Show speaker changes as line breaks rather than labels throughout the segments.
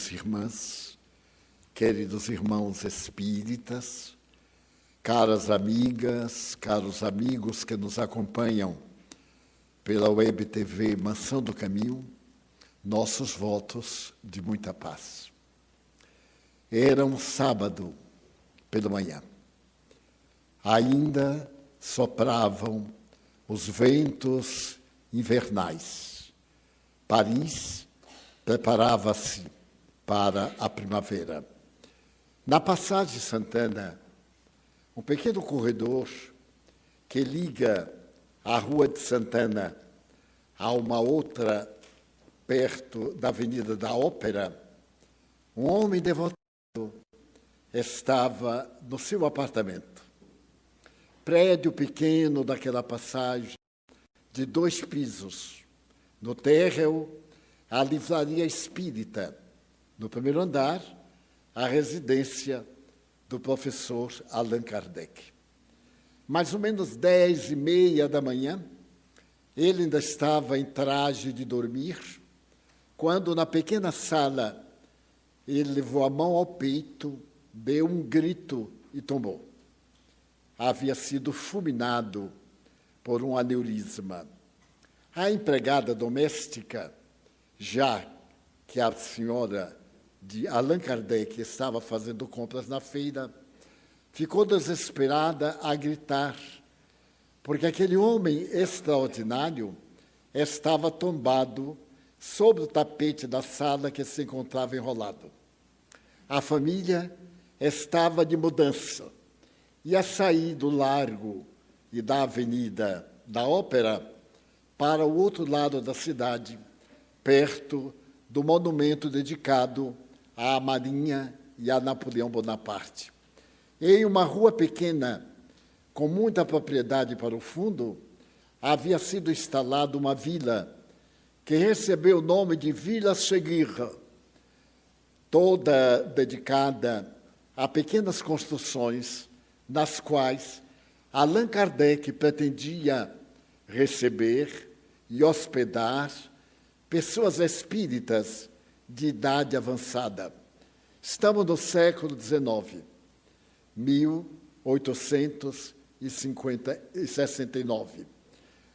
queridas irmãs, queridos irmãos espíritas, caras amigas, caros amigos que nos acompanham pela Web TV Mansão do Caminho, nossos votos de muita paz. Era um sábado pela manhã. Ainda sopravam os ventos invernais. Paris preparava-se para a primavera. Na passagem Santana, um pequeno corredor que liga a Rua de Santana a uma outra perto da Avenida da Ópera, um homem devotado estava no seu apartamento. Prédio pequeno daquela passagem, de dois pisos. No térreo, a livraria espírita. No primeiro andar, a residência do professor Allan Kardec. Mais ou menos dez e meia da manhã, ele ainda estava em traje de dormir, quando na pequena sala ele levou a mão ao peito, deu um grito e tombou. Havia sido fulminado por um aneurisma. A empregada doméstica, já que a senhora de Allan Kardec estava fazendo compras na feira, ficou desesperada a gritar, porque aquele homem extraordinário estava tombado sobre o tapete da sala que se encontrava enrolado. A família estava de mudança, ia sair do largo e da Avenida da Ópera para o outro lado da cidade, perto do monumento dedicado à Marinha e a Napoleão Bonaparte. Em uma rua pequena, com muita propriedade para o fundo, havia sido instalada uma vila que recebeu o nome de Vila Seguirra, toda dedicada a pequenas construções nas quais Allan Kardec pretendia receber e hospedar pessoas espíritas de idade avançada. Estamos no século XIX, 1869.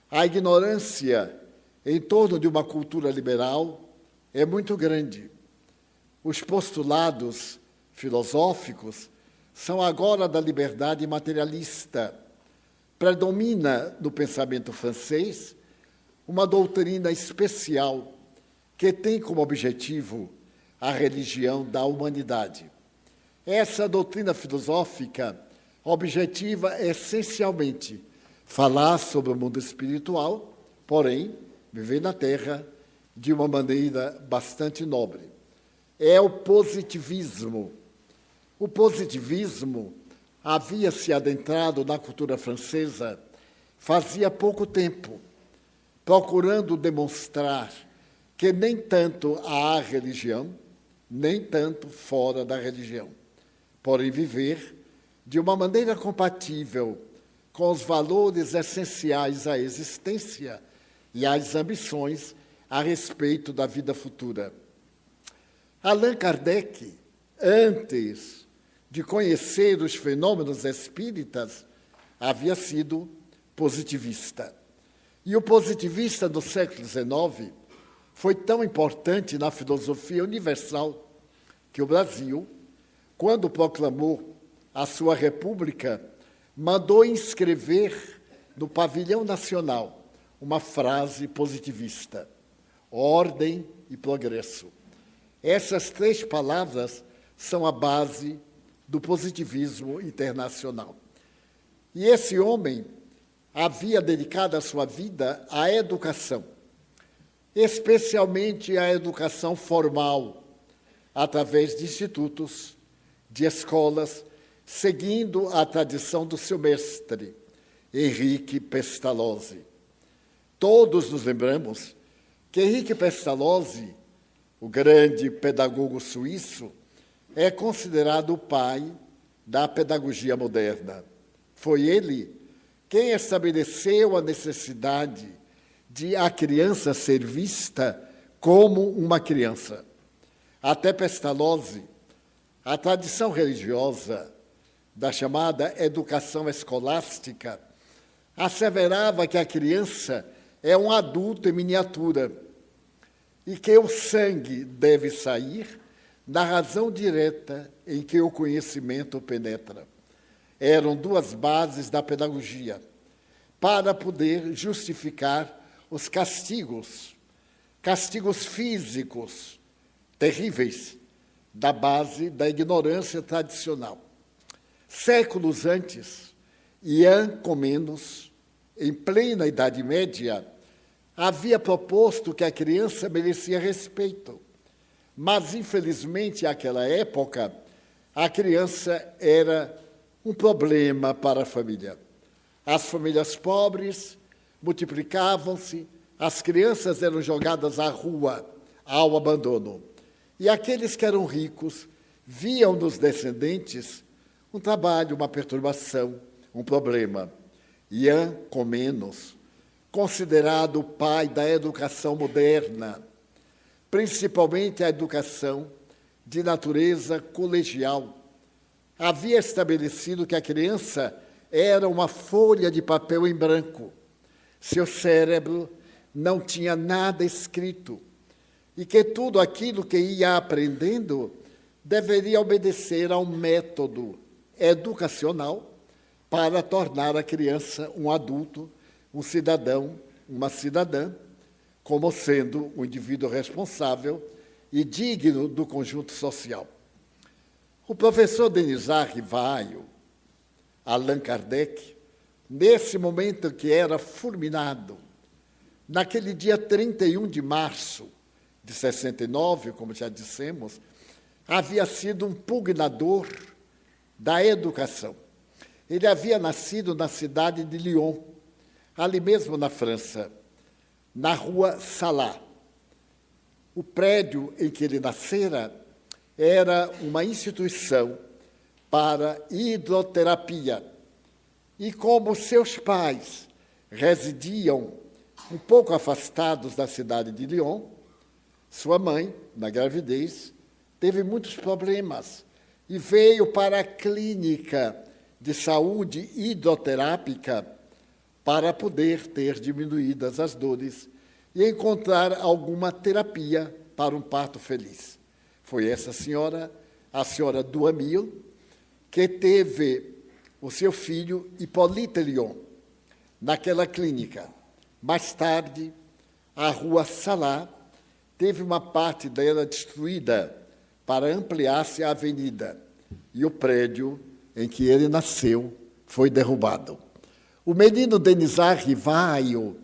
A ignorância em torno de uma cultura liberal é muito grande. Os postulados filosóficos são agora da liberdade materialista predomina no pensamento francês uma doutrina especial que tem como objetivo a religião da humanidade. Essa doutrina filosófica objetiva essencialmente falar sobre o mundo espiritual, porém, viver na Terra de uma maneira bastante nobre. É o positivismo. O positivismo havia se adentrado na cultura francesa fazia pouco tempo, procurando demonstrar que nem tanto há religião, nem tanto fora da religião, porém viver de uma maneira compatível com os valores essenciais à existência e às ambições a respeito da vida futura. Allan Kardec, antes de conhecer os fenômenos espíritas, havia sido positivista. E o positivista do século XIX foi tão importante na filosofia universal que o Brasil, quando proclamou a sua república, mandou inscrever no pavilhão nacional uma frase positivista: ordem e progresso. Essas três palavras são a base do positivismo internacional. E esse homem havia dedicado a sua vida à educação, especialmente à educação formal, através de institutos, de escolas, seguindo a tradição do seu mestre, Henrique Pestalozzi. Todos nos lembramos que Henrique Pestalozzi, o grande pedagogo suíço, é considerado o pai da pedagogia moderna. Foi ele quem estabeleceu a necessidade de a criança ser vista como uma criança. Até Pestalozzi, a tradição religiosa da chamada educação escolástica asseverava que a criança é um adulto em miniatura e que o sangue deve sair da razão direta em que o conhecimento penetra. Eram duas bases da pedagogia para poder justificar os castigos, castigos físicos terríveis da base da ignorância tradicional. Séculos antes, Ian Comenos, em plena Idade Média, havia proposto que a criança merecia respeito. Mas, infelizmente, naquela época, a criança era um problema para a família. As famílias pobres multiplicavam-se, as crianças eram jogadas à rua, ao abandono. E aqueles que eram ricos viam nos descendentes um trabalho, uma perturbação, um problema. Ian Comenos, considerado o pai da educação moderna, principalmente a educação de natureza colegial, havia estabelecido que a criança era uma folha de papel em branco. Seu cérebro não tinha nada escrito e que tudo aquilo que ia aprendendo deveria obedecer ao método educacional para tornar a criança um adulto, um cidadão, uma cidadã, como sendo um indivíduo responsável e digno do conjunto social. O professor Denisar Rivaio, Allan Kardec, nesse momento que era fulminado, naquele dia 31 de março de 69, como já dissemos, havia sido um pugnador da educação. Ele havia nascido na cidade de Lyon, ali mesmo na França, na rua Salá. O prédio em que ele nascera era uma instituição para hidroterapia. E como seus pais residiam um pouco afastados da cidade de Lyon, sua mãe, na gravidez, teve muitos problemas e veio para a clínica de saúde hidroterápica para poder ter diminuídas as dores e encontrar alguma terapia para um parto feliz. Foi essa senhora, a senhora Duamil, que teve o seu filho Hippolyte naquela clínica. Mais tarde, a rua Salá teve uma parte dela destruída para ampliar-se a avenida e o prédio em que ele nasceu foi derrubado. O menino Denizar Rivaio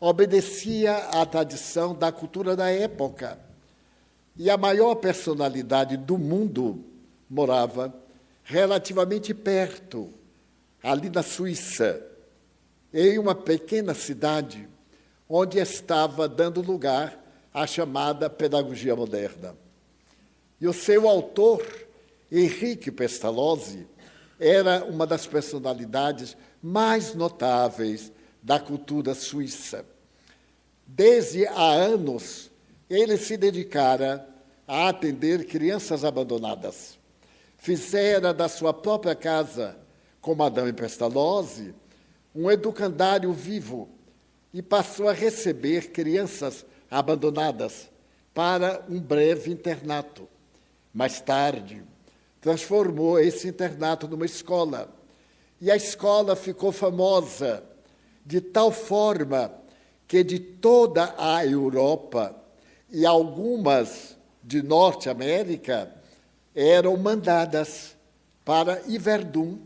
obedecia à tradição da cultura da época. E a maior personalidade do mundo morava relativamente perto, ali na Suíça, em uma pequena cidade onde estava dando lugar à chamada pedagogia moderna. E o seu autor, Henrique Pestalozzi, era uma das personalidades mais notáveis da cultura suíça. Desde há anos, ele se dedicara a atender crianças abandonadas. Fizera da sua própria casa, com Madame Pestalozzi, um educandário vivo e passou a receber crianças abandonadas para um breve internato. Mais tarde, transformou esse internato numa escola. E a escola ficou famosa de tal forma que de toda a Europa e algumas de Norte América eram mandadas para Iverdun,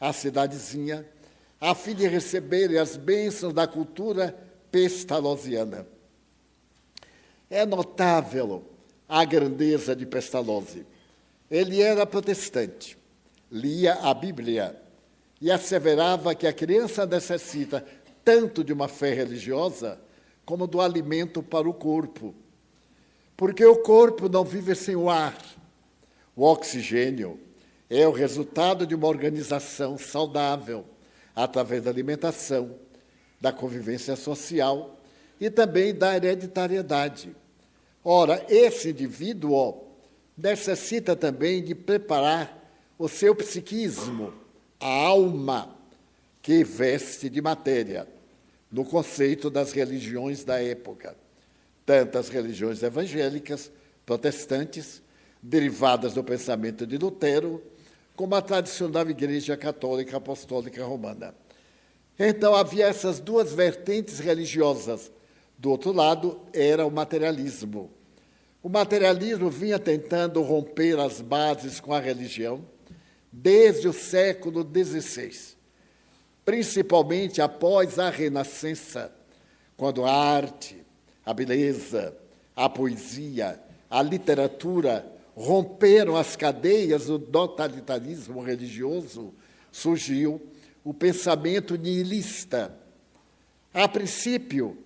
a cidadezinha, a fim de receberem as bênçãos da cultura pestalozziana. É notável a grandeza de Pestalozzi. Ele era protestante, lia a Bíblia e asseverava que a criança necessita tanto de uma fé religiosa como do alimento para o corpo. Porque o corpo não vive sem o ar. O oxigênio é o resultado de uma organização saudável através da alimentação, da convivência social e também da hereditariedade. Ora, esse indivíduo necessita também de preparar o seu psiquismo, a alma que veste de matéria, no conceito das religiões da época, tanto as religiões evangélicas, protestantes, derivadas do pensamento de Lutero, como a tradicional Igreja Católica Apostólica Romana. Então havia essas duas vertentes religiosas. Do outro lado era o materialismo. O materialismo vinha tentando romper as bases com a religião desde o século XVI, principalmente após a Renascença, quando a arte, a beleza, a poesia, a literatura romperam as cadeias do totalitarismo religioso, surgiu o pensamento nihilista. A princípio,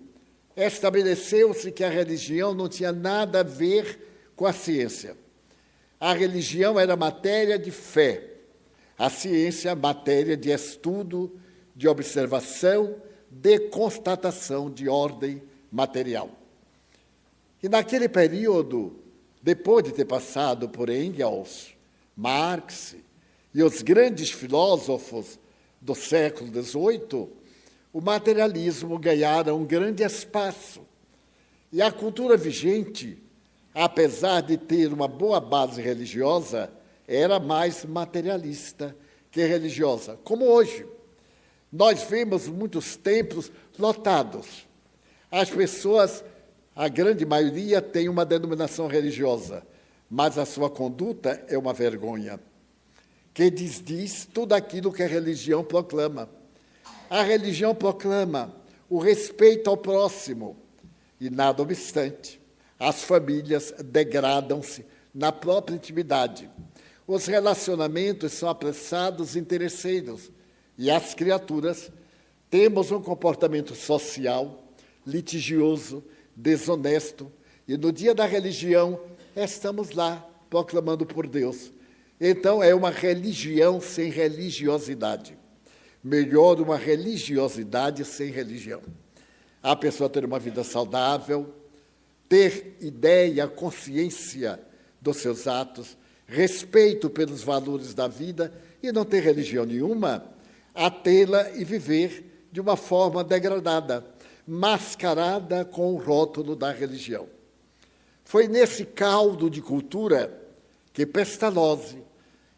estabeleceu-se que a religião não tinha nada a ver com a ciência. A religião era matéria de fé, a ciência, matéria de estudo, de observação, de constatação de ordem material. E naquele período, depois de ter passado por Engels, Marx e os grandes filósofos do século XVIII, o materialismo ganhara um grande espaço. E a cultura vigente, apesar de ter uma boa base religiosa, era mais materialista que religiosa, como hoje. Nós vemos muitos templos lotados. As pessoas a grande maioria tem uma denominação religiosa, mas a sua conduta é uma vergonha, que desdiz tudo aquilo que a religião proclama. A religião proclama o respeito ao próximo, e nada obstante, as famílias degradam-se na própria intimidade. Os relacionamentos são apressados e interesseiros, e as criaturas temos um comportamento social litigioso desonesto, e no dia da religião estamos lá proclamando por Deus. Então é uma religião sem religiosidade. Melhor uma religiosidade sem religião. A pessoa ter uma vida saudável, ter ideia, consciência dos seus atos, respeito pelos valores da vida e não ter religião nenhuma, a tê-la e viver de uma forma degradada mascarada com o rótulo da religião. Foi nesse caldo de cultura que Pestalozzi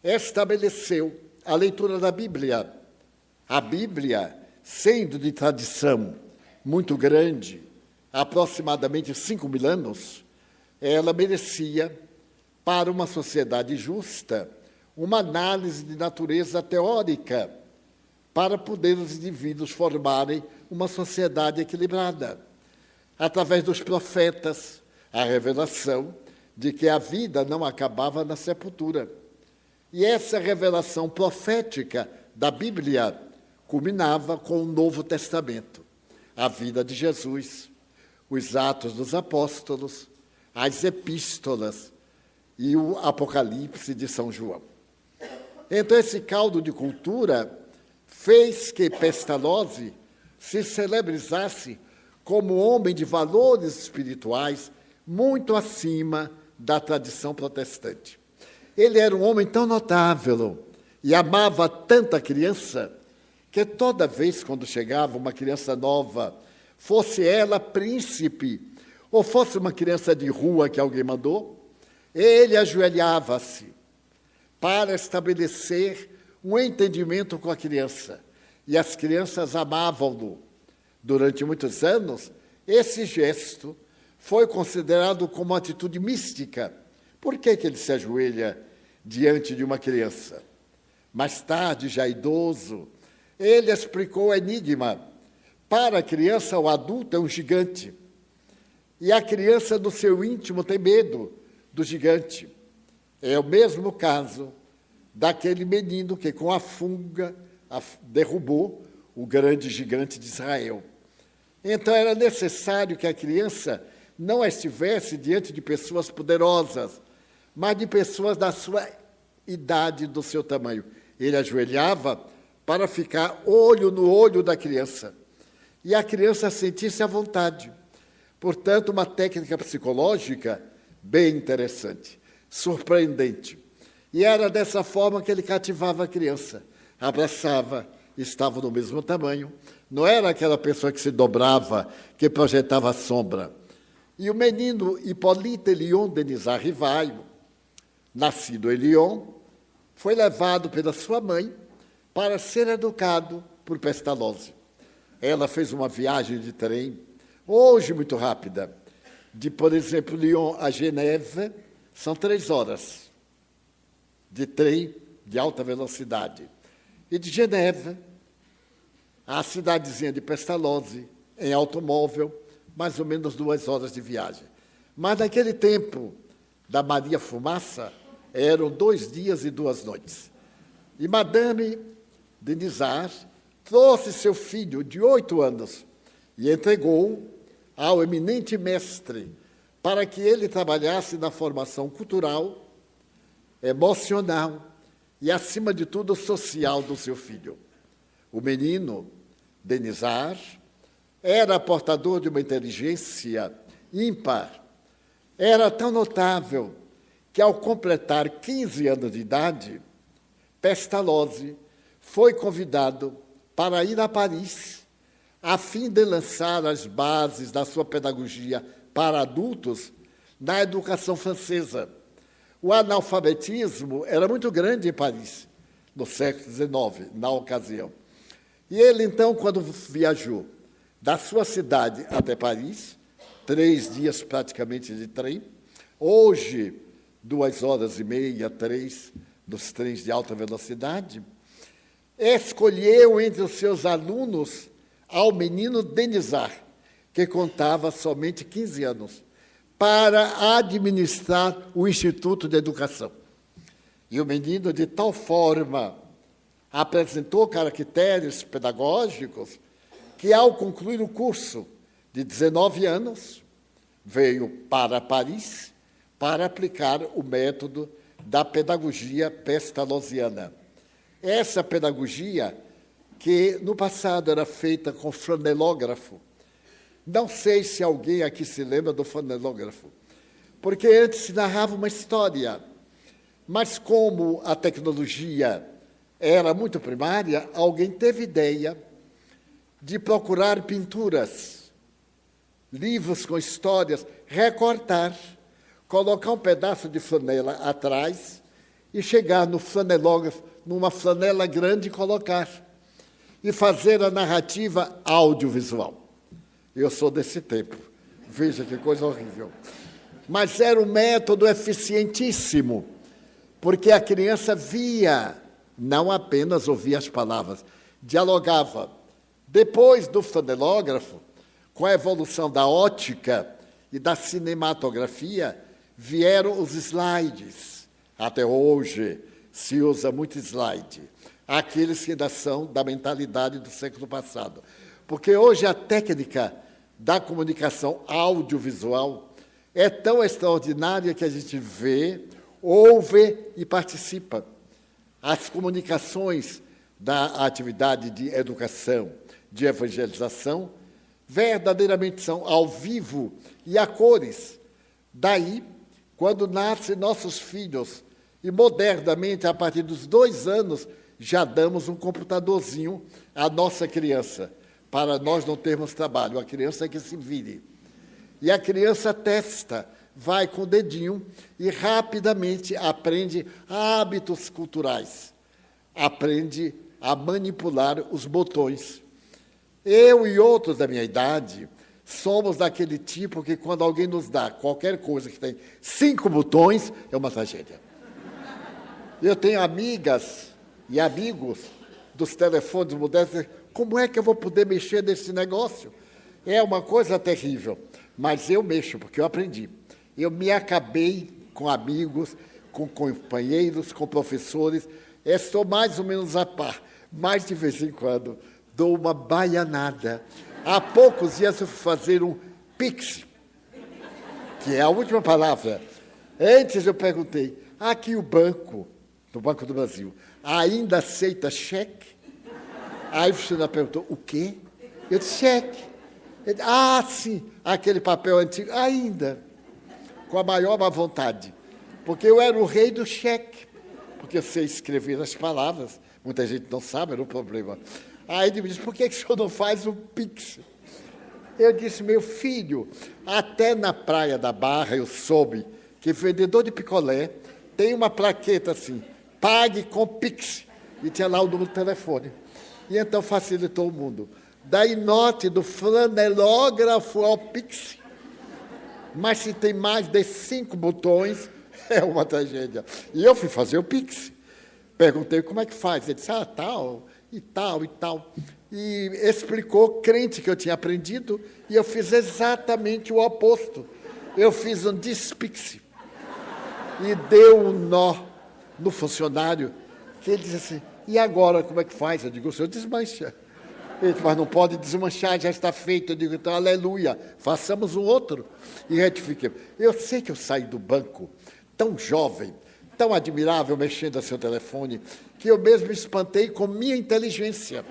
estabeleceu a leitura da Bíblia. A Bíblia, sendo de tradição muito grande, aproximadamente cinco mil anos, ela merecia, para uma sociedade justa, uma análise de natureza teórica para poder os indivíduos formarem uma sociedade equilibrada. Através dos profetas, a revelação de que a vida não acabava na sepultura. E essa revelação profética da Bíblia culminava com o Novo Testamento, a vida de Jesus, os Atos dos Apóstolos, as Epístolas e o Apocalipse de São João. Então, esse caldo de cultura fez que Pestalozzi se celebrizasse como homem de valores espirituais muito acima da tradição protestante. Ele era um homem tão notável e amava tanta criança que toda vez quando chegava uma criança nova, fosse ela príncipe ou fosse uma criança de rua que alguém mandou, ele ajoelhava-se para estabelecer um entendimento com a criança e as crianças amavam-no. Durante muitos anos, esse gesto foi considerado como uma atitude mística. Por que, que ele se ajoelha diante de uma criança? Mais tarde, já idoso, ele explicou o enigma. Para a criança, o adulto é um gigante. E a criança, do seu íntimo, tem medo do gigante. É o mesmo caso daquele menino que, com a funga, derrubou o grande gigante de Israel. Então era necessário que a criança não estivesse diante de pessoas poderosas, mas de pessoas da sua idade, do seu tamanho. Ele ajoelhava para ficar olho no olho da criança. E a criança sentisse à vontade. Portanto, uma técnica psicológica bem interessante, surpreendente. E era dessa forma que ele cativava a criança. Abraçava, estavam no mesmo tamanho. Não era aquela pessoa que se dobrava, que projetava sombra. E o menino Hippolyte Elion Denisard Rivaio, nascido em Lyon, foi levado pela sua mãe para ser educado por Pestalozzi. Ela fez uma viagem de trem, hoje muito rápida, de, por exemplo, Lyon a Geneve, são três horas de trem de alta velocidade. E de Geneve à cidadezinha de Pestalozzi, em automóvel, mais ou menos duas horas de viagem. Mas naquele tempo da Maria Fumaça, eram dois dias e duas noites. E Madame de trouxe seu filho de oito anos e entregou ao eminente mestre para que ele trabalhasse na formação cultural, emocional e, acima de tudo, social do seu filho. O menino, Denizar, era portador de uma inteligência ímpar. Era tão notável que, ao completar 15 anos de idade, Pestalozzi foi convidado para ir a Paris, a fim de lançar as bases da sua pedagogia para adultos na educação francesa. O analfabetismo era muito grande em Paris, no século XIX, na ocasião. E ele, então, quando viajou da sua cidade até Paris, três dias praticamente de trem, hoje, duas horas e meia, três, nos trens de alta velocidade, escolheu entre os seus alunos ao Denizar, que contava somente 15 anos, para administrar o Instituto de Educação. E o menino, de tal forma, apresentou caracteres pedagógicos que, ao concluir o curso de 19 anos, veio para Paris para aplicar o método da pedagogia pestalozziana. Essa pedagogia, que no passado era feita com flanelógrafo, não sei se alguém aqui se lembra do flanelógrafo, porque antes se narrava uma história, mas como a tecnologia era muito primária, alguém teve ideia de procurar pinturas, livros com histórias, recortar, colocar um pedaço de flanela atrás e chegar no flanelógrafo, numa flanela grande e colocar. E fazer a narrativa audiovisual. Eu sou desse tempo. Veja que coisa horrível. Mas era um método eficientíssimo, porque a criança via, não apenas ouvia as palavras, dialogava. Depois do fonelógrafo, com a evolução da ótica e da cinematografia, vieram os slides. Até hoje se usa muito slide. Aqueles que ainda são da mentalidade do século passado. Porque hoje a técnica da comunicação audiovisual é tão extraordinária que a gente vê, ouve e participa. As comunicações da atividade de educação, de evangelização, verdadeiramente são ao vivo e a cores. Daí, quando nascem nossos filhos, e modernamente, a partir dos dois anos, já damos um computadorzinho à nossa criança para nós não termos trabalho. A criança é que se vire. E a criança testa, vai com o dedinho e rapidamente aprende hábitos culturais. Aprende a manipular os botões. Eu e outros da minha idade somos daquele tipo que, quando alguém nos dá qualquer coisa que tem cinco botões, é uma tragédia. Eu tenho amigas e amigos dos telefones modernos como é que eu vou poder mexer nesse negócio? É uma coisa terrível, mas eu mexo, porque eu aprendi. Eu me acabei com amigos, com companheiros, com professores, estou mais ou menos a par, mas de vez em quando dou uma baianada. Há poucos dias eu fui fazer um pix, que é a última palavra. Antes eu perguntei, aqui o banco, do Banco do Brasil, ainda aceita cheque? Aí o funcionário perguntou, o quê? Eu disse, cheque. Ele, ah, sim, aquele papel antigo, ainda, com a maior má vontade, porque eu era o rei do cheque, porque sei escrever as palavras, muita gente não sabe, era um problema. Aí ele me disse, por que, que o senhor não faz o Pix? Eu disse, meu filho, até na praia da Barra eu soube que vendedor de picolé tem uma plaqueta assim, pague com Pix. E tinha lá o número do telefone. E então facilitou o mundo. Daí note do flanelógrafo ao Pix. Mas se tem mais de cinco botões, é uma tragédia. E eu fui fazer o Pix. Perguntei como é que faz. Ele disse, ah, tal, e tal, e tal. E explicou, crente que eu tinha aprendido, e eu fiz exatamente o oposto. Eu fiz um despix. E deu um nó no funcionário, que ele disse assim, e agora como é que faz? Eu digo, o senhor desmancha. Ele mas não pode desmanchar, já está feito. Eu digo, então, aleluia, façamos um outro. E retifiquei. Eu sei que eu saí do banco tão jovem, tão admirável, mexendo a seu telefone, que eu mesmo me espantei com minha inteligência.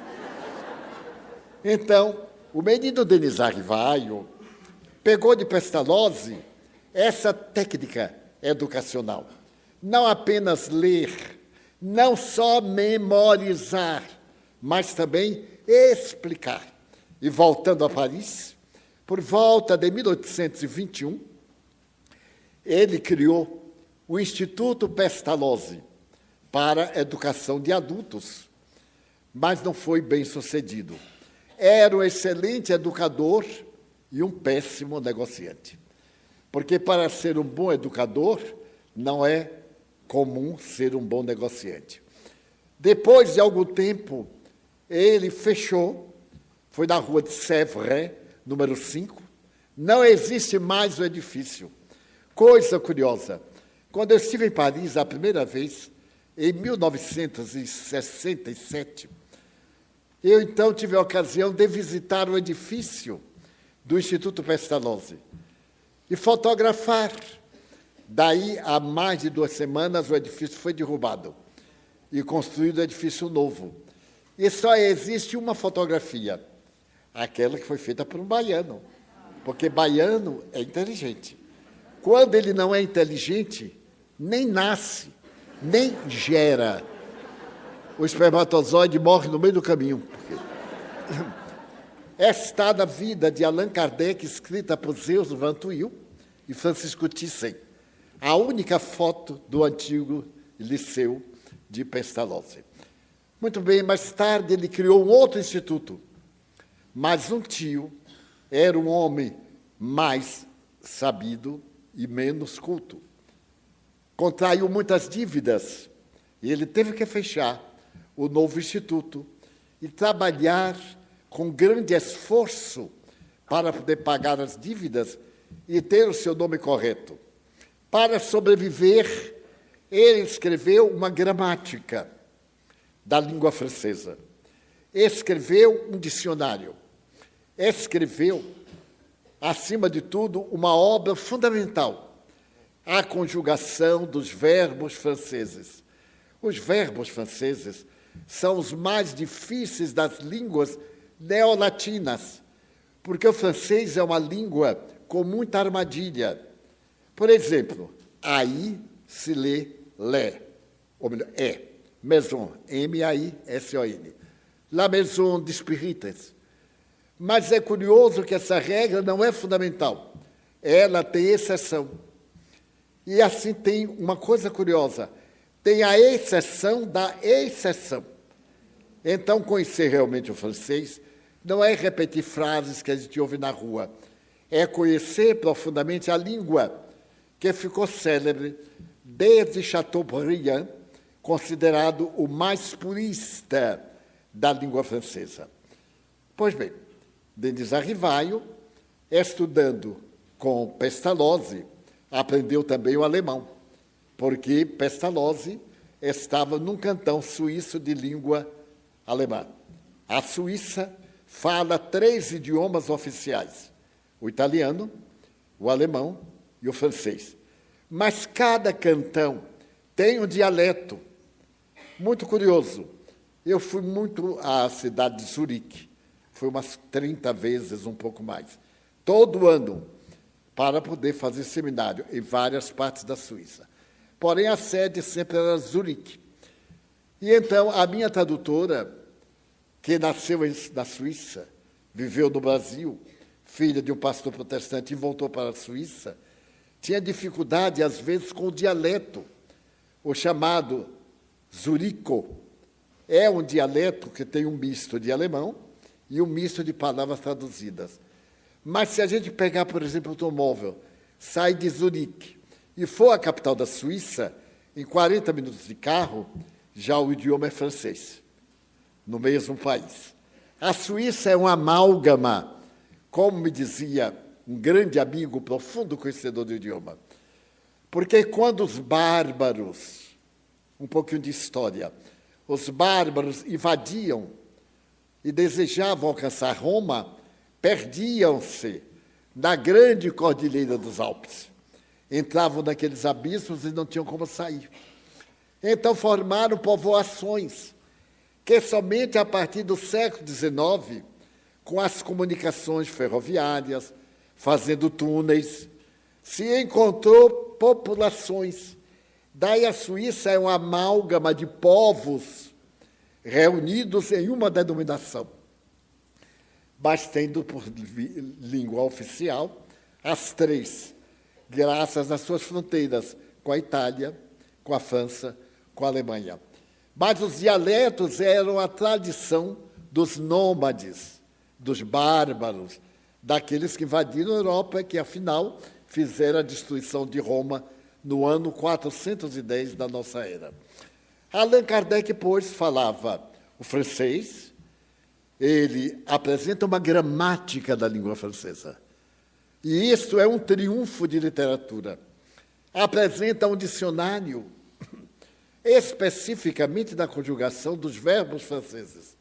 Então, o menino Denis Arrivaio pegou de Pestalozzi essa técnica educacional. Não apenas ler, não só memorizar, mas também explicar. E voltando a Paris, por volta de 1821, ele criou o Instituto Pestalozzi para educação de adultos, mas não foi bem sucedido. Era um excelente educador e um péssimo negociante. Porque para ser um bom educador, não é comum ser um bom negociante. Depois de algum tempo, ele fechou, foi na rua de Sèvres, número 5. Não existe mais o edifício. Coisa curiosa, quando eu estive em Paris a primeira vez, em 1967, eu então tive a ocasião de visitar o edifício do Instituto Pestalozzi e fotografar. Daí, há mais de duas semanas, o edifício foi derrubado e construído um edifício novo. E só existe uma fotografia, aquela que foi feita por um baiano, porque baiano é inteligente. Quando ele não é inteligente, nem nasce, nem gera. O espermatozoide morre no meio do caminho. Esta da vida de Allan Kardec, escrita por Zeus Van Tuyl e Francisco Thyssen, a única foto do antigo liceu de Pestalozzi. Muito bem, mais tarde ele criou um outro instituto, mas um tio era um homem mais sabido e menos culto. Contraiu muitas dívidas e ele teve que fechar o novo instituto e trabalhar com grande esforço para poder pagar as dívidas e ter o seu nome correto. Para sobreviver, ele escreveu uma gramática da língua francesa, escreveu um dicionário, escreveu, acima de tudo, uma obra fundamental, a conjugação dos verbos franceses. Os verbos franceses são os mais difíceis das línguas neolatinas, porque o francês é uma língua com muita armadilha. Por exemplo, aí se lê lé, ou melhor, é, maison, M-A-I-S-O-N. La maison de spirites. Mas é curioso que essa regra não é fundamental. Ela tem exceção. E assim tem uma coisa curiosa: tem a exceção da exceção. Então, conhecer realmente o francês não é repetir frases que a gente ouve na rua, é conhecer profundamente a língua, que ficou célebre desde Chateaubriand, considerado o mais purista da língua francesa. Pois bem, Denis Arrivaio, estudando com Pestalozzi, aprendeu também o alemão, porque Pestalozzi estava num cantão suíço de língua alemã. A Suíça fala três idiomas oficiais: o italiano, o alemão e o francês. Mas cada cantão tem um dialeto. Muito curioso. Eu fui muito à cidade de Zurique, foi umas 30 vezes, um pouco mais. Todo ano, para poder fazer seminário em várias partes da Suíça. Porém, a sede sempre era Zurique. E então, a minha tradutora, que nasceu na Suíça, viveu no Brasil, filha de um pastor protestante e voltou para a Suíça, tinha dificuldade, às vezes, com o dialeto, o chamado Zurico. É um dialeto que tem um misto de alemão e um misto de palavras traduzidas. Mas se a gente pegar, por exemplo, o automóvel, sai de Zurique e for à capital da Suíça, em 40 minutos de carro, já o idioma é francês, no mesmo país. A Suíça é um amálgama, como me dizia um grande amigo, profundo conhecedor do idioma. Porque quando os bárbaros, um pouquinho de história, os bárbaros invadiam e desejavam alcançar Roma, perdiam-se na grande cordilheira dos Alpes. Entravam naqueles abismos e não tinham como sair. Então formaram povoações, que somente a partir do século XIX, com as comunicações ferroviárias, fazendo túneis, se encontrou populações. Daí a Suíça é uma amálgama de povos reunidos em uma denominação mas tendo por língua oficial as três, graças às suas fronteiras com a Itália, com a França, com a Alemanha. Mas os dialetos eram a tradição dos nômades, dos bárbaros, daqueles que invadiram a Europa que, afinal, fizeram a destruição de Roma no ano 410 da nossa era. Allan Kardec, pois, falava o francês, ele apresenta uma gramática da língua francesa. E isso é um triunfo de literatura. Apresenta um dicionário especificamente da conjugação dos verbos franceses.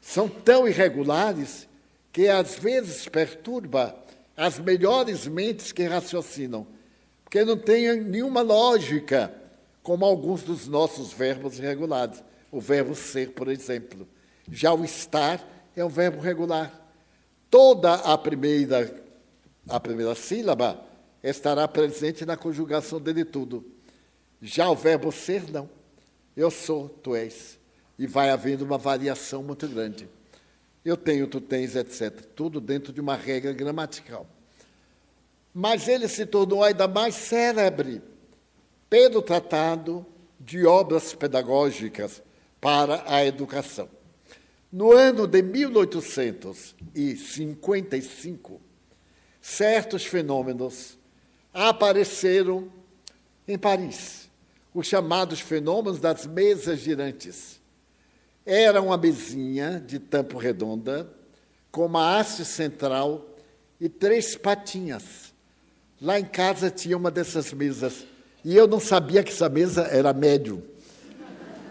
São tão irregulares que às vezes perturba as melhores mentes que raciocinam, porque não tem nenhuma lógica, como alguns dos nossos verbos irregulares. O verbo ser, por exemplo. Já o estar é um verbo regular. Toda a primeira, a primeira sílaba estará presente na conjugação dele tudo. Já o verbo ser, não. Eu sou, tu és. E vai havendo uma variação muito grande. Eu tenho, tu tens, etc. Tudo dentro de uma regra gramatical. Mas ele se tornou ainda mais célebre pelo tratado de obras pedagógicas para a educação. No ano de 1855, certos fenômenos apareceram em Paris, os chamados fenômenos das mesas girantes. Era uma mesinha de tampo redonda, com uma haste central e três patinhas. Lá em casa tinha uma dessas mesas, e eu não sabia que essa mesa era médio.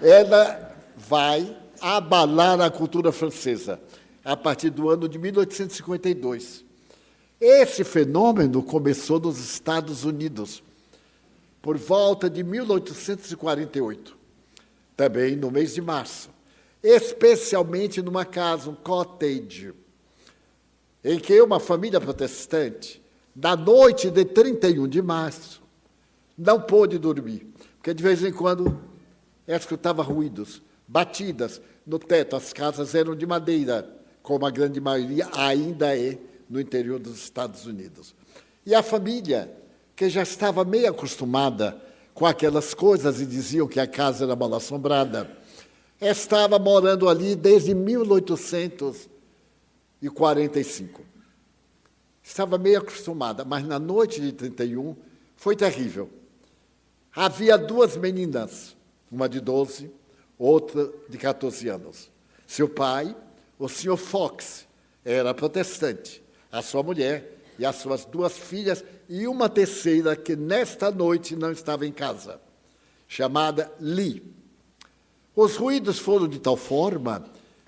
Ela vai abalar a cultura francesa a partir do ano de 1852. Esse fenômeno começou nos Estados Unidos por volta de 1848, também no mês de março, especialmente numa casa, um cottage, em que uma família protestante, na noite de 31 de março, não pôde dormir, porque de vez em quando escutava ruídos batidas no teto. As casas eram de madeira, como a grande maioria ainda é no interior dos Estados Unidos. E a família, que já estava meio acostumada com aquelas coisas e diziam que a casa era mal assombrada, estava morando ali desde 1845. Estava meio acostumada, mas na noite de 31 foi terrível. Havia duas meninas, uma de 12 outra de 14 anos. Seu pai, o senhor Fox, era protestante. A sua mulher e as suas duas filhas e uma terceira que nesta noite não estava em casa, chamada Lee. Os ruídos foram de tal forma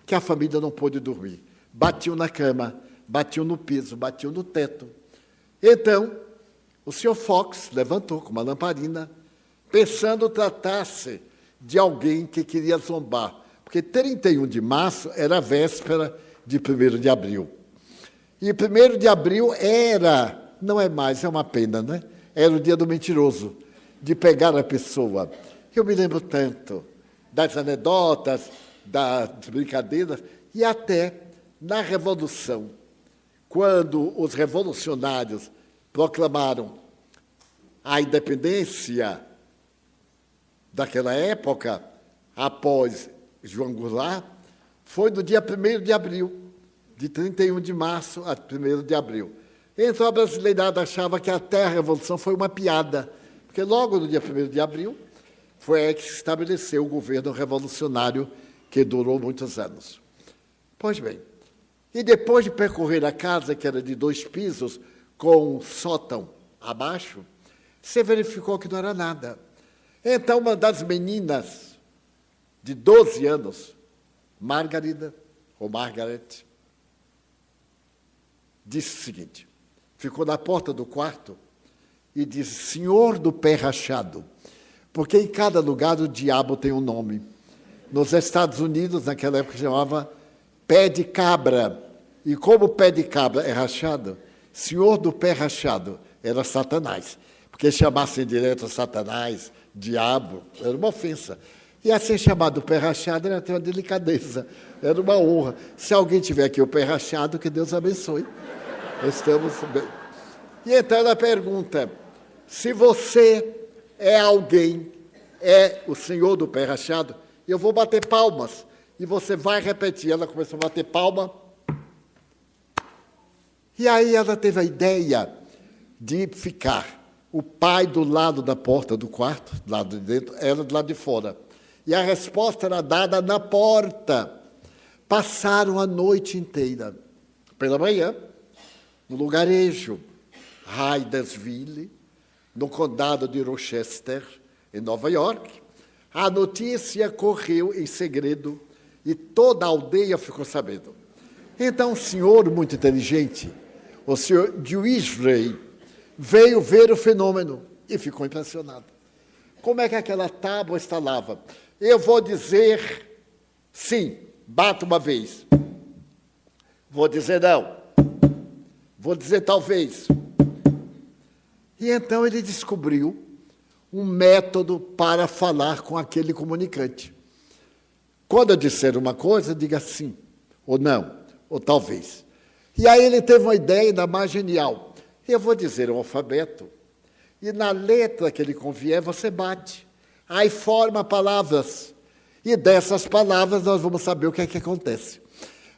que a família não pôde dormir. Batiam na cama, batiam no piso, batiam no teto. Então, o senhor Fox levantou com uma lamparina, pensando tratar-se de alguém que queria zombar. Porque 31 de março era a véspera de 1 de abril. E 1 de abril era, não é mais, é uma pena, né? Era o dia do mentiroso, de pegar a pessoa. Eu me lembro tanto das anedotas, das brincadeiras, e até na Revolução, quando os revolucionários proclamaram a independência daquela época, após João Goulart, foi no dia 1 de abril, de 31 de março a 1 de abril. Então a brasileirada achava que até a Revolução foi uma piada, porque logo no dia 1 de abril foi aí que se estabeleceu o governo revolucionário que durou muitos anos. Pois bem, e depois de percorrer a casa, que era de dois pisos, com um sótão abaixo, você verificou que não era nada. Então, uma das meninas de 12 anos, Margarida, ou Margaret, disse o seguinte: ficou na porta do quarto e disse: Senhor do pé rachado, porque em cada lugar o diabo tem um nome. Nos Estados Unidos, naquela época, chamava pé de cabra. E como o pé de cabra é rachado, senhor do pé rachado era Satanás. Porque chamassem direto Satanás, diabo, era uma ofensa. E assim chamado pé rachado era até uma delicadeza, era uma honra. Se alguém tiver aqui o pé rachado, que Deus abençoe. Estamos bem. E então ela pergunta: se você é alguém, é o senhor do pé rachado, eu vou bater palmas. E você vai repetir. Ela começou a bater palma. E aí ela teve a ideia de ficar o pai do lado da porta do quarto, do lado de dentro, ela do lado de fora. E a resposta era dada na porta. Passaram a noite inteira. Pela manhã, no lugarejo Hydersville, no condado de Rochester, em Nova York, a notícia correu em segredo e toda a aldeia ficou sabendo. Então, um senhor muito inteligente, o senhor Dewey, veio ver o fenômeno e ficou impressionado. Como é que aquela tábua estalava? Eu vou dizer sim, bata uma vez. Vou dizer não. Vou dizer talvez. E então ele descobriu um método para falar com aquele comunicante. Quando eu disser uma coisa, diga sim, ou não, ou talvez. E aí ele teve uma ideia ainda mais genial. Eu vou dizer o alfabeto, e na letra que ele convier, você bate. Aí forma palavras. E dessas palavras nós vamos saber o que é que acontece.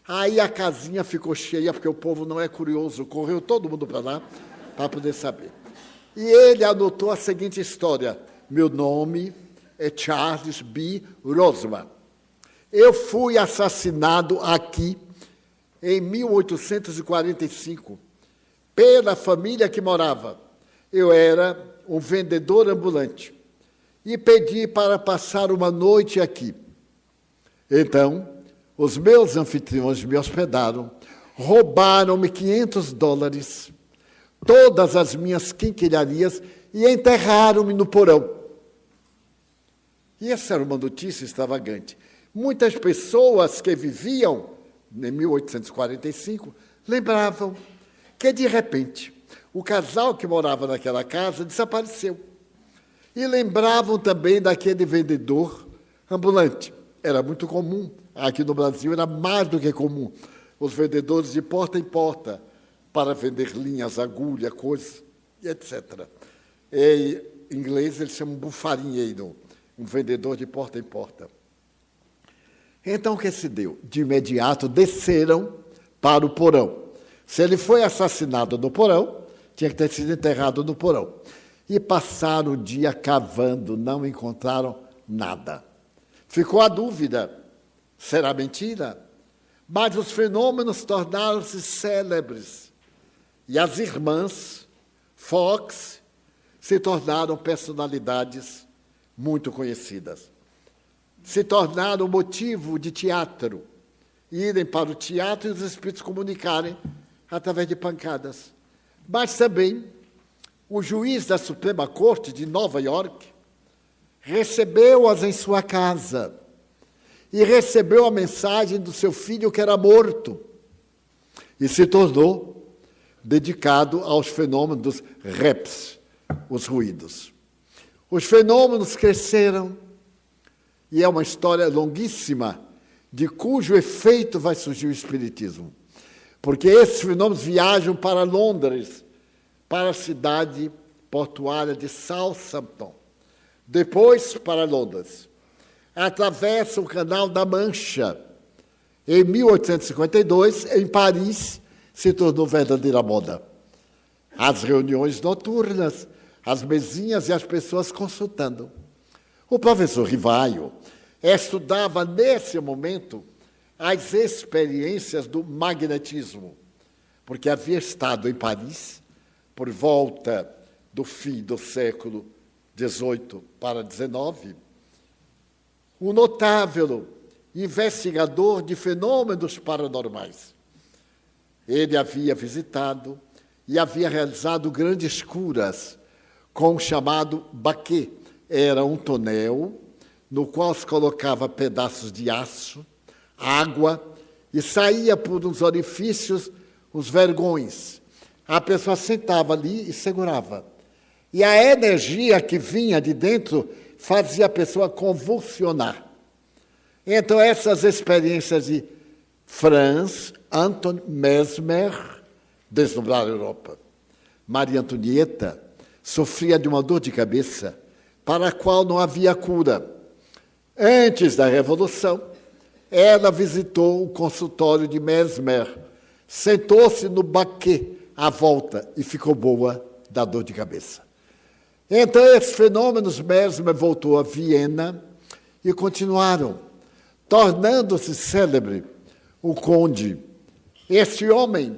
Aí a casinha ficou cheia, porque o povo não é curioso, correu todo mundo para lá para poder saber. E ele anotou a seguinte história: Meu nome é Charles B. Rosman. Eu fui assassinado aqui em 1845 pela família que morava. Eu era um vendedor ambulante e pedi para passar uma noite aqui. Então, os meus anfitriões me hospedaram, roubaram-me 500 dólares, todas as minhas quinquilharias e enterraram-me no porão. E essa era uma notícia extravagante. Muitas pessoas que viviam em 1845 lembravam que de repente o casal que morava naquela casa desapareceu. E lembravam também daquele vendedor ambulante. Era muito comum, aqui no Brasil era mais do que comum, os vendedores de porta em porta para vender linhas, agulha, coisas, etc. Em inglês eles chamam bufarinheiro, um vendedor de porta em porta. Então o que se deu? De imediato desceram para o porão. Se ele foi assassinado no porão, tinha que ter sido enterrado no porão. E passaram o dia cavando, não encontraram nada. Ficou a dúvida: será mentira? Mas os fenômenos tornaram-se célebres. E as irmãs Fox se tornaram personalidades muito conhecidas. Se tornaram motivo de teatro. Irem para o teatro e os espíritos comunicarem através de pancadas. Mas também o juiz da Suprema Corte de Nova York recebeu-as em sua casa e recebeu a mensagem do seu filho que era morto. e se tornou dedicado aos fenômenos reps, os ruídos. Os fenômenos cresceram e é uma história longuíssima de cujo efeito vai surgir o Espiritismo. Porque esses fenômenos viajam para Londres, para a cidade portuária de Southampton, depois para Londres. Atravessam o Canal da Mancha. Em 1852, em Paris, se tornou verdadeira moda. As reuniões noturnas, as mesinhas e as pessoas consultando. O professor Rivaio estudava nesse momento as experiências do magnetismo, porque havia estado em Paris por volta do fim do século XVIII para XIX, um notável investigador de fenômenos paranormais. Ele havia visitado e havia realizado grandes curas com o chamado baquet. Era um tonel no qual se colocava pedaços de aço, água, e saía por uns orifícios os vergões. A pessoa sentava ali e segurava. E a energia que vinha de dentro fazia a pessoa convulsionar. Então, essas experiências de Franz Anton Mesmer desdobraram a Europa. Maria Antonieta sofria de uma dor de cabeça para a qual não havia cura. Antes da Revolução, ela visitou o consultório de Mesmer, sentou-se no baquê à volta e ficou boa da dor de cabeça. Então, esses fenômenos, Mesmer voltou a Viena e continuaram, tornando-se célebre o conde. Esse homem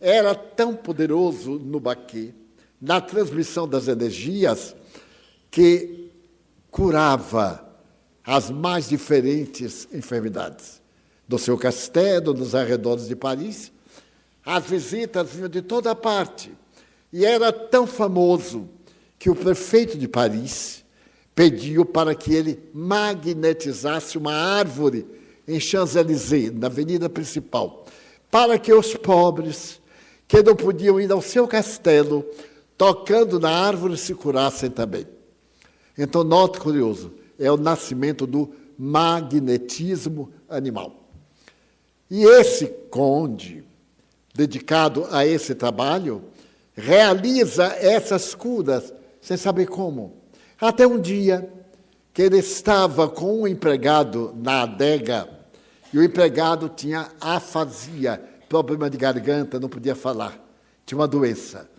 era tão poderoso no baquê, na transmissão das energias, que curava as mais diferentes enfermidades. Do seu castelo, nos arredores de Paris, as visitas vinham de toda parte. E era tão famoso que o prefeito de Paris pediu para que ele magnetizasse uma árvore em Champs-Élysées, na avenida principal, para que os pobres, que não podiam ir ao seu castelo, tocando na árvore, se curassem também. Então, note curioso, é o nascimento do magnetismo animal. E esse conde, dedicado a esse trabalho, realiza essas curas sem saber como. Até um dia que ele estava com um empregado na adega e o empregado tinha afasia, problema de garganta, não podia falar, tinha uma doença.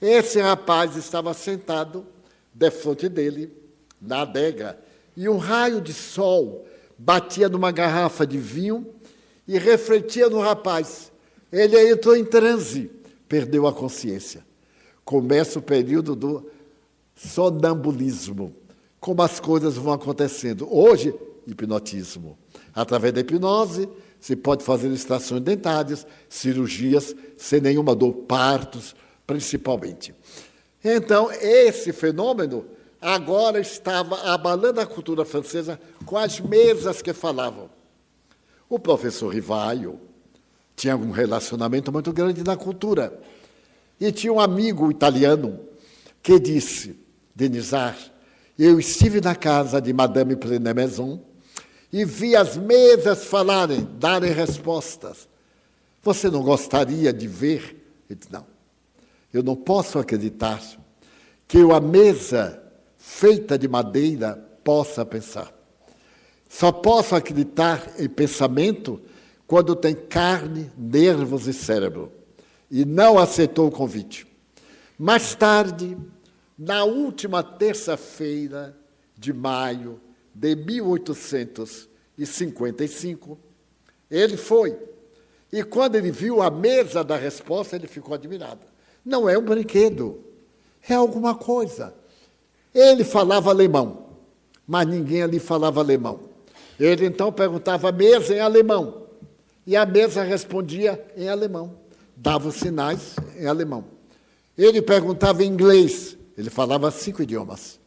Esse rapaz estava sentado de frente dele, na adega, e um raio de sol batia numa garrafa de vinho e refletia no rapaz. Ele entrou em transe, perdeu a consciência. Começa o período do sonambulismo, como as coisas vão acontecendo. Hoje, hipnotismo. Através da hipnose, se pode fazer extrações dentárias, cirurgias sem nenhuma dor, partos, principalmente. Então, esse fenômeno agora estava abalando a cultura francesa com as mesas que falavam. O professor Rivaio tinha um relacionamento muito grande na cultura. E tinha um amigo italiano que disse, Denisar, eu estive na casa de Madame Plené-Maison e vi as mesas falarem, darem respostas. Você não gostaria de ver? Ele disse, não. Eu não posso acreditar que a mesa feita de madeira possa pensar. Só posso acreditar em pensamento quando tem carne, nervos e cérebro. E não aceitou o convite. Mais tarde, na última terça-feira de maio de 1855, ele foi. E quando ele viu a mesa da resposta, ele ficou admirado. Não é um brinquedo, é alguma coisa. Ele falava alemão, mas ninguém ali falava alemão. Ele então perguntava a mesa em alemão, e a mesa respondia em alemão, dava sinais em alemão. Ele perguntava em inglês, ele falava cinco idiomas.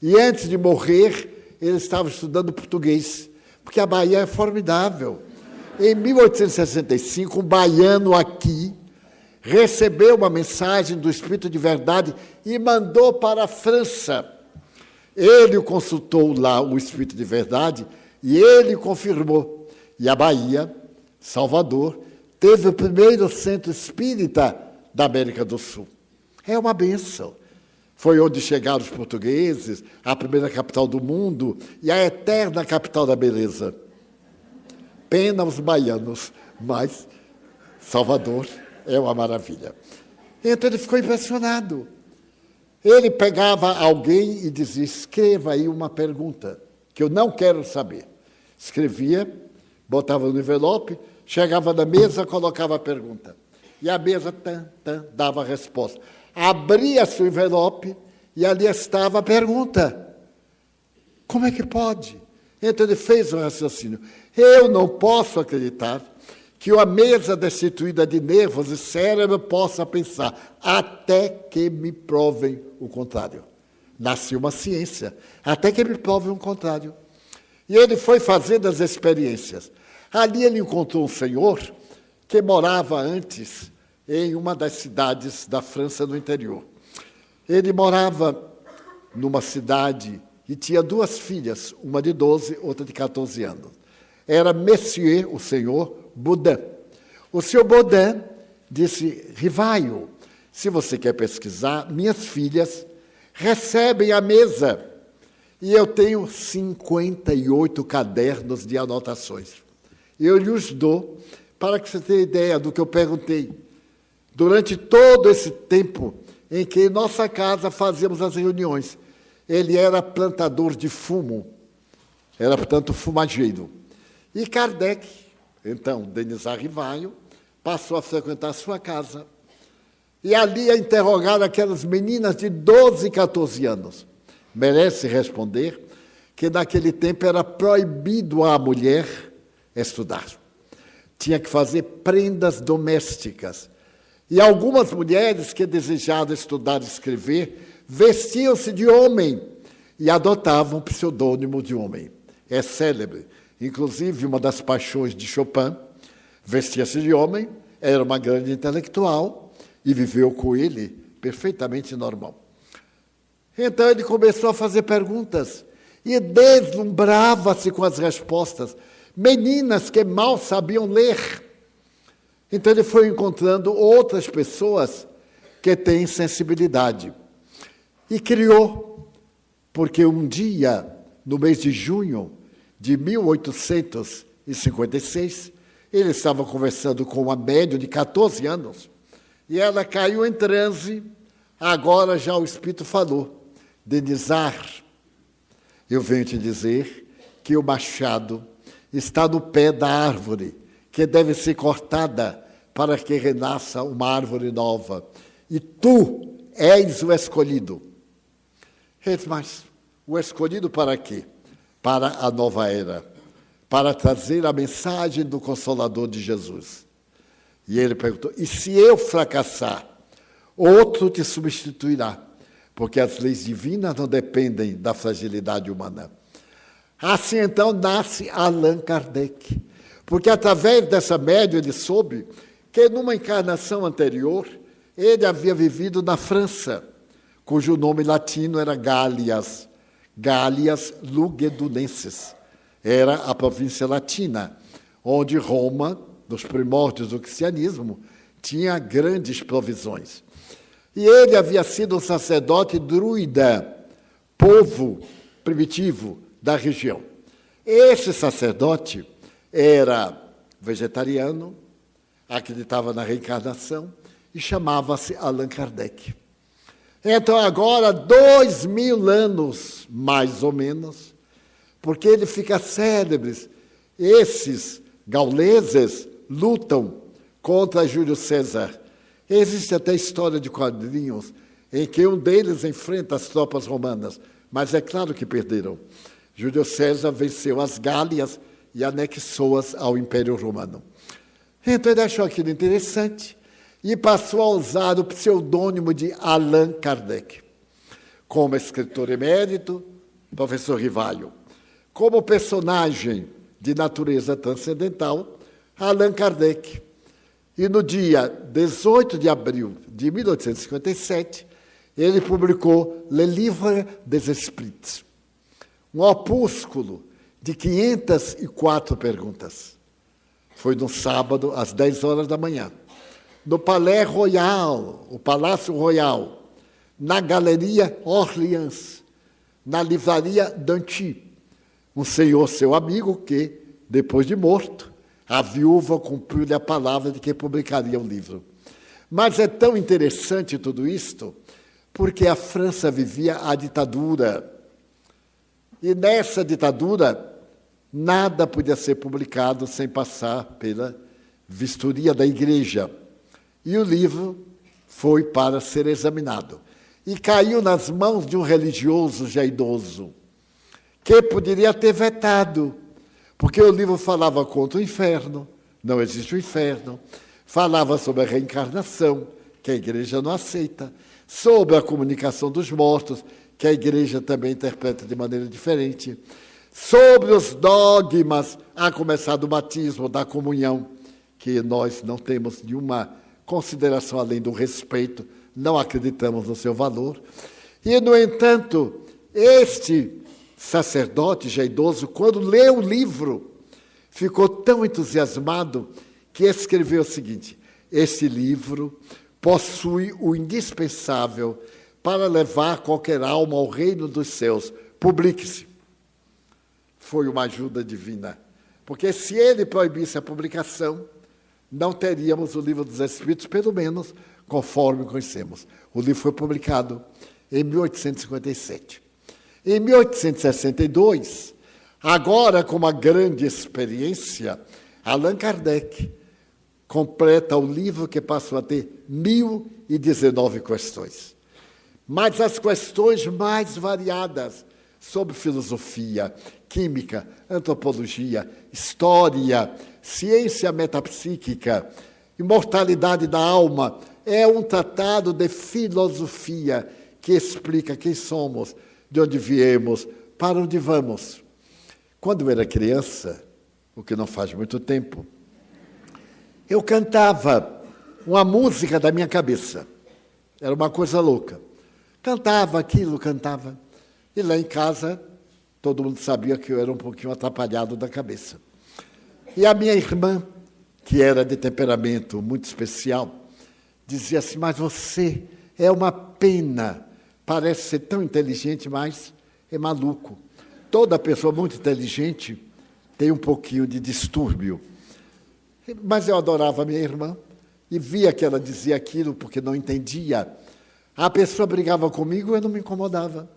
E antes de morrer, ele estava estudando português, porque a Bahia é formidável. Em 1865, um baiano aqui recebeu uma mensagem do Espírito de Verdade e mandou para a França. Ele consultou lá o Espírito de Verdade e ele confirmou. E a Bahia, Salvador, teve o primeiro centro espírita da América do Sul. É uma benção. Foi onde chegaram os portugueses, a primeira capital do mundo e a eterna capital da beleza. Pena os baianos, mas Salvador é uma maravilha. Então ele ficou impressionado. Ele pegava alguém e dizia: escreva aí uma pergunta, que eu não quero saber. Escrevia, botava no envelope, chegava na mesa, colocava a pergunta. E a mesa tan, tan, dava a resposta abria-se o envelope e ali estava a pergunta: Como é que pode? Então ele fez um raciocínio. Eu não posso acreditar que uma mesa destituída de nervos e cérebro possa pensar, até que me provem o contrário. Nasceu uma ciência, até que me provem o contrário. E ele foi fazendo as experiências. Ali ele encontrou um senhor que morava antes em uma das cidades da França no interior. Ele morava numa cidade e tinha duas filhas, uma de 12, outra de 14 anos. Era Monsieur, o senhor Baudin. O senhor Baudin disse: Rivaio, se você quer pesquisar, minhas filhas recebem a mesa. E eu tenho 58 cadernos de anotações. Eu lhes dou para que você tenha ideia do que eu perguntei. Durante todo esse tempo em que em nossa casa fazíamos as reuniões, ele era plantador de fumo, era, portanto, fumageiro. E Kardec, então, Denis Arrivaio, passou a frequentar sua casa e ali a interrogar aquelas meninas de 12, 14 anos. Merece responder que naquele tempo era proibido à mulher estudar. Tinha que fazer prendas domésticas e algumas mulheres que desejavam estudar e escrever vestiam-se de homem e adotavam o pseudônimo de homem. É célebre. Inclusive, uma das paixões de Chopin vestia-se de homem, era uma grande intelectual e viveu com ele perfeitamente normal. Então ele começou a fazer perguntas e deslumbrava-se com as respostas. Meninas que mal sabiam ler então ele foi encontrando outras pessoas que têm sensibilidade. E criou, porque um dia, no mês de junho de 1856, ele estava conversando com uma médium de 14 anos, e ela caiu em transe. Agora já o Espírito falou: Denizar, eu venho te dizer que o machado está no pé da árvore que deve ser cortada para que renasça uma árvore nova. E tu és o escolhido. Mas o escolhido para quê? Para a nova era, para trazer a mensagem do Consolador de Jesus. E ele perguntou: e se eu fracassar, outro te substituirá, porque as leis divinas não dependem da fragilidade humana. Assim então nasce Allan Kardec porque através dessa média ele soube que numa encarnação anterior ele havia vivido na França, cujo nome latino era Gálias, Gálias Lugedunenses. Era a província latina, onde Roma, nos primórdios do cristianismo, tinha grandes provisões. E ele havia sido um sacerdote druida, povo primitivo da região. Esse sacerdote era vegetariano, acreditava na reencarnação e chamava-se Allan Kardec. Então, agora, dois mil anos, mais ou menos, porque ele fica célebre, esses gauleses lutam contra Júlio César. Existe até história de quadrinhos em que um deles enfrenta as tropas romanas, mas é claro que perderam. Júlio César venceu as Gálias e anexou-as ao Império Romano. Então ele achou aquilo interessante e passou a usar o pseudônimo de Allan Kardec. Como escritor emérito, professor Rivalho. Como personagem de natureza transcendental, Allan Kardec. E no dia 18 de abril de 1857, ele publicou Le Livre des Esprits, um opúsculo de 504 perguntas. Foi no sábado, às 10 horas da manhã, no Palais Royal, o Palácio Royal, na Galeria Orleans, na livraria Danty, um senhor seu amigo que, depois de morto, a viúva cumpriu-lhe a palavra de que publicaria o livro. Mas é tão interessante tudo isto, porque a França vivia a ditadura. E nessa ditadura, nada podia ser publicado sem passar pela vistoria da igreja. E o livro foi para ser examinado. E caiu nas mãos de um religioso já idoso, que poderia ter vetado, porque o livro falava contra o inferno, não existe o inferno, falava sobre a reencarnação, que a igreja não aceita, sobre a comunicação dos mortos, que a igreja também interpreta de maneira diferente, sobre os dogmas, a começar do batismo, da comunhão, que nós não temos nenhuma consideração além do respeito, não acreditamos no seu valor. E, no entanto, este sacerdote já idoso, quando leu o livro, ficou tão entusiasmado que escreveu o seguinte: Este livro possui o indispensável para levar qualquer alma ao reino dos céus. Publique-se. Foi uma ajuda divina. Porque se ele proibisse a publicação, não teríamos o livro dos Espíritos, pelo menos conforme conhecemos. O livro foi publicado em 1857. Em 1862, agora com uma grande experiência, Allan Kardec completa o livro que passou a ter 1019 questões. Mas as questões mais variadas sobre filosofia, química, antropologia, história, ciência metapsíquica, imortalidade da alma, é um tratado de filosofia que explica quem somos, de onde viemos, para onde vamos. Quando eu era criança, o que não faz muito tempo, eu cantava uma música da minha cabeça. Era uma coisa louca. Cantava aquilo, cantava. E lá em casa, todo mundo sabia que eu era um pouquinho atrapalhado da cabeça. E a minha irmã, que era de temperamento muito especial, dizia assim: Mas você é uma pena, parece ser tão inteligente, mas é maluco. Toda pessoa muito inteligente tem um pouquinho de distúrbio. Mas eu adorava minha irmã e via que ela dizia aquilo porque não entendia. A pessoa brigava comigo, eu não me incomodava.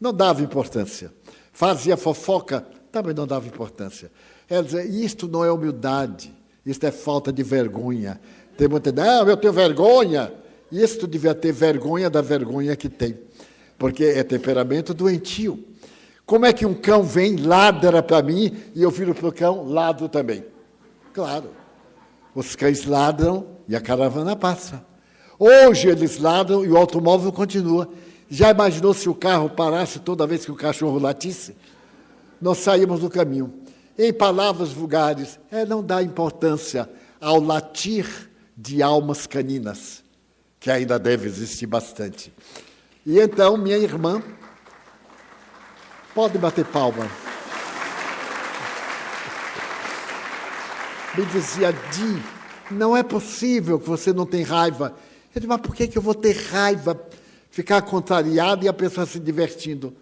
Não dava importância. Fazia fofoca, também não dava importância. Ela dizia: Isto não é humildade, isto é falta de vergonha. Tem muita não, eu tenho vergonha. Isto devia ter vergonha da vergonha que tem, porque é temperamento doentio. Como é que um cão vem, ladra para mim e eu viro para o cão, ladro também? Claro. Os cães ladram e a caravana passa. Hoje eles ladram e o automóvel continua. Já imaginou se o carro parasse toda vez que o cachorro latisse? Nós saímos do caminho. Em palavras vulgares, é não dar importância ao latir de almas caninas, que ainda deve existir bastante. E então, minha irmã, pode bater palma. me dizia, Di, não é possível que você não tenha raiva. Eu disse, mas por que, que eu vou ter raiva? Ficar contrariado e a pessoa se divertindo.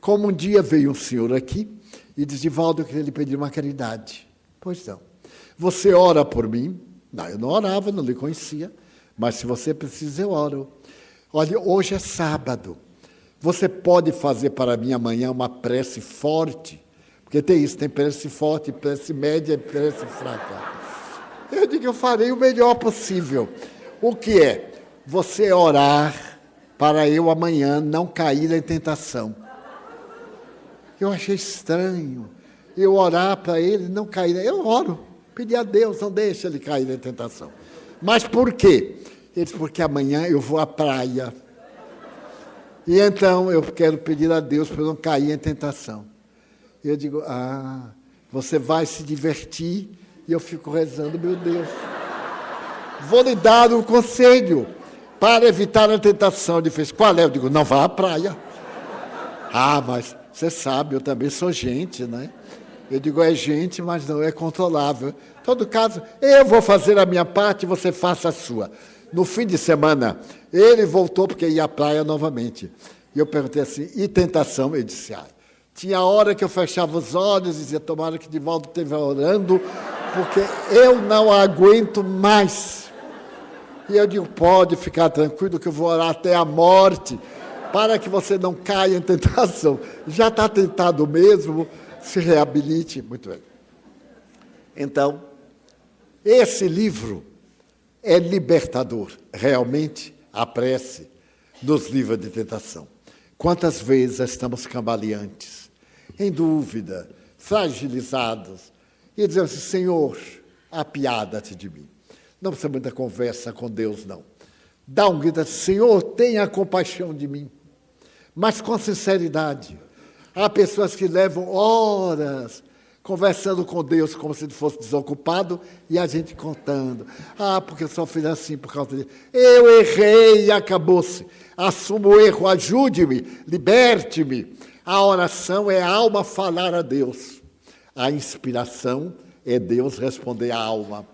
Como um dia veio um senhor aqui e disse, Valdo, eu queria lhe pedir uma caridade. Pois não. Você ora por mim? Não, eu não orava, não lhe conhecia. Mas se você precisa, eu oro. Olha, hoje é sábado. Você pode fazer para mim amanhã uma prece forte porque tem isso, tem prece forte, prece média e prece fraca. Eu digo, eu farei o melhor possível. O que é? Você orar para eu amanhã não cair em tentação. Eu achei estranho. Eu orar para ele não cair. Eu oro, pedir a Deus, não deixe ele cair em tentação. Mas por quê? Ele disse, porque amanhã eu vou à praia. E então eu quero pedir a Deus para não cair em tentação. Eu digo, ah, você vai se divertir E eu fico rezando, meu Deus. Vou lhe dar um conselho para evitar a tentação. Ele fez, qual é? Eu digo, não vá à praia. Ah, mas você sabe, eu também sou gente, né? Eu digo, é gente, mas não é controlável. Em todo caso, eu vou fazer a minha parte, você faça a sua. No fim de semana, ele voltou porque ia à praia novamente. E eu perguntei assim, e tentação? Ele disse, ah, tinha hora que eu fechava os olhos e dizia, tomara que de volta esteja orando, porque eu não aguento mais. E eu digo, pode ficar tranquilo que eu vou orar até a morte para que você não caia em tentação. Já está tentado mesmo, se reabilite. Muito bem. Então, esse livro é libertador, realmente, a prece nos livra de tentação. Quantas vezes estamos cambaleantes, em dúvida, fragilizados, e dizemos assim, Senhor, apiada-te de mim. Não precisa muita conversa com Deus, não. Dá um grito, Senhor, tenha compaixão de mim mas com sinceridade. Há pessoas que levam horas conversando com Deus como se ele fosse desocupado e a gente contando. Ah, porque eu só fiz assim por causa disso. Eu errei e acabou-se. Assumo o erro, ajude-me, liberte-me. A oração é a alma falar a Deus. A inspiração é Deus responder à alma.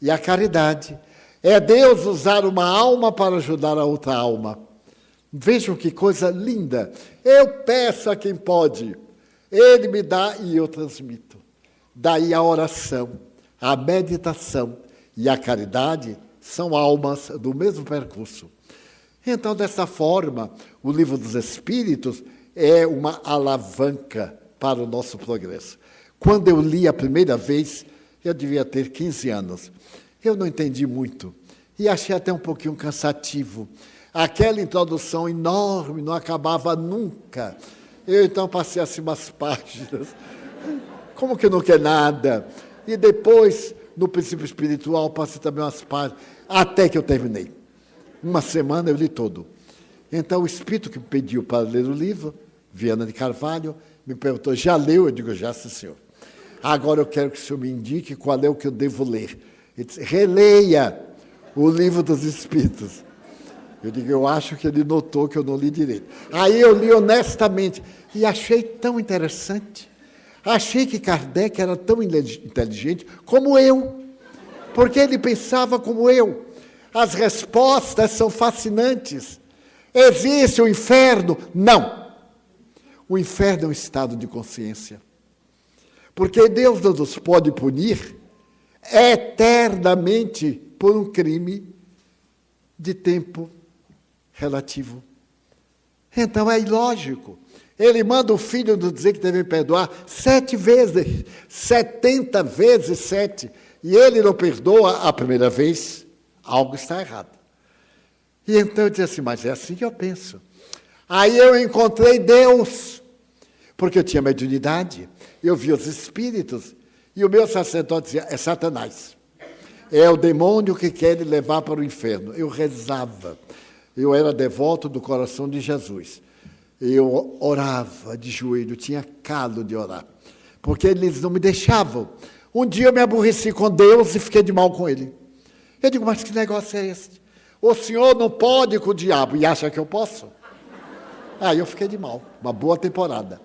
E a caridade é Deus usar uma alma para ajudar a outra alma. Vejam que coisa linda. Eu peço a quem pode, ele me dá e eu transmito. Daí a oração, a meditação e a caridade são almas do mesmo percurso. Então, dessa forma, o livro dos Espíritos é uma alavanca para o nosso progresso. Quando eu li a primeira vez, eu devia ter 15 anos. Eu não entendi muito e achei até um pouquinho cansativo. Aquela introdução enorme não acabava nunca. Eu então passei assim umas páginas. Como que não quer nada? E depois, no princípio espiritual, passei também umas páginas, até que eu terminei. Uma semana eu li todo. Então, o espírito que me pediu para ler o livro, Viana de Carvalho, me perguntou: já leu? Eu digo: já, sim, senhor. Agora eu quero que o senhor me indique qual é o que eu devo ler. Ele disse: releia o livro dos Espíritos. Eu digo, eu acho que ele notou que eu não li direito. Aí eu li honestamente e achei tão interessante. Achei que Kardec era tão inteligente como eu, porque ele pensava como eu. As respostas são fascinantes. Existe o inferno? Não. O inferno é um estado de consciência. Porque Deus não nos pode punir eternamente por um crime de tempo relativo. Então é ilógico. Ele manda o filho nos dizer que deve perdoar sete vezes, setenta vezes sete, e ele não perdoa a primeira vez, algo está errado. E então eu disse assim, mas é assim que eu penso. Aí eu encontrei Deus, porque eu tinha mediunidade, eu vi os espíritos, e o meu sacerdote dizia, é Satanás. É o demônio que quer levar para o inferno. Eu rezava. Eu era devoto do coração de Jesus. Eu orava de joelho, tinha calo de orar, porque eles não me deixavam. Um dia eu me aborreci com Deus e fiquei de mal com ele. Eu digo, mas que negócio é esse? O senhor não pode com o diabo e acha que eu posso? Aí eu fiquei de mal, uma boa temporada.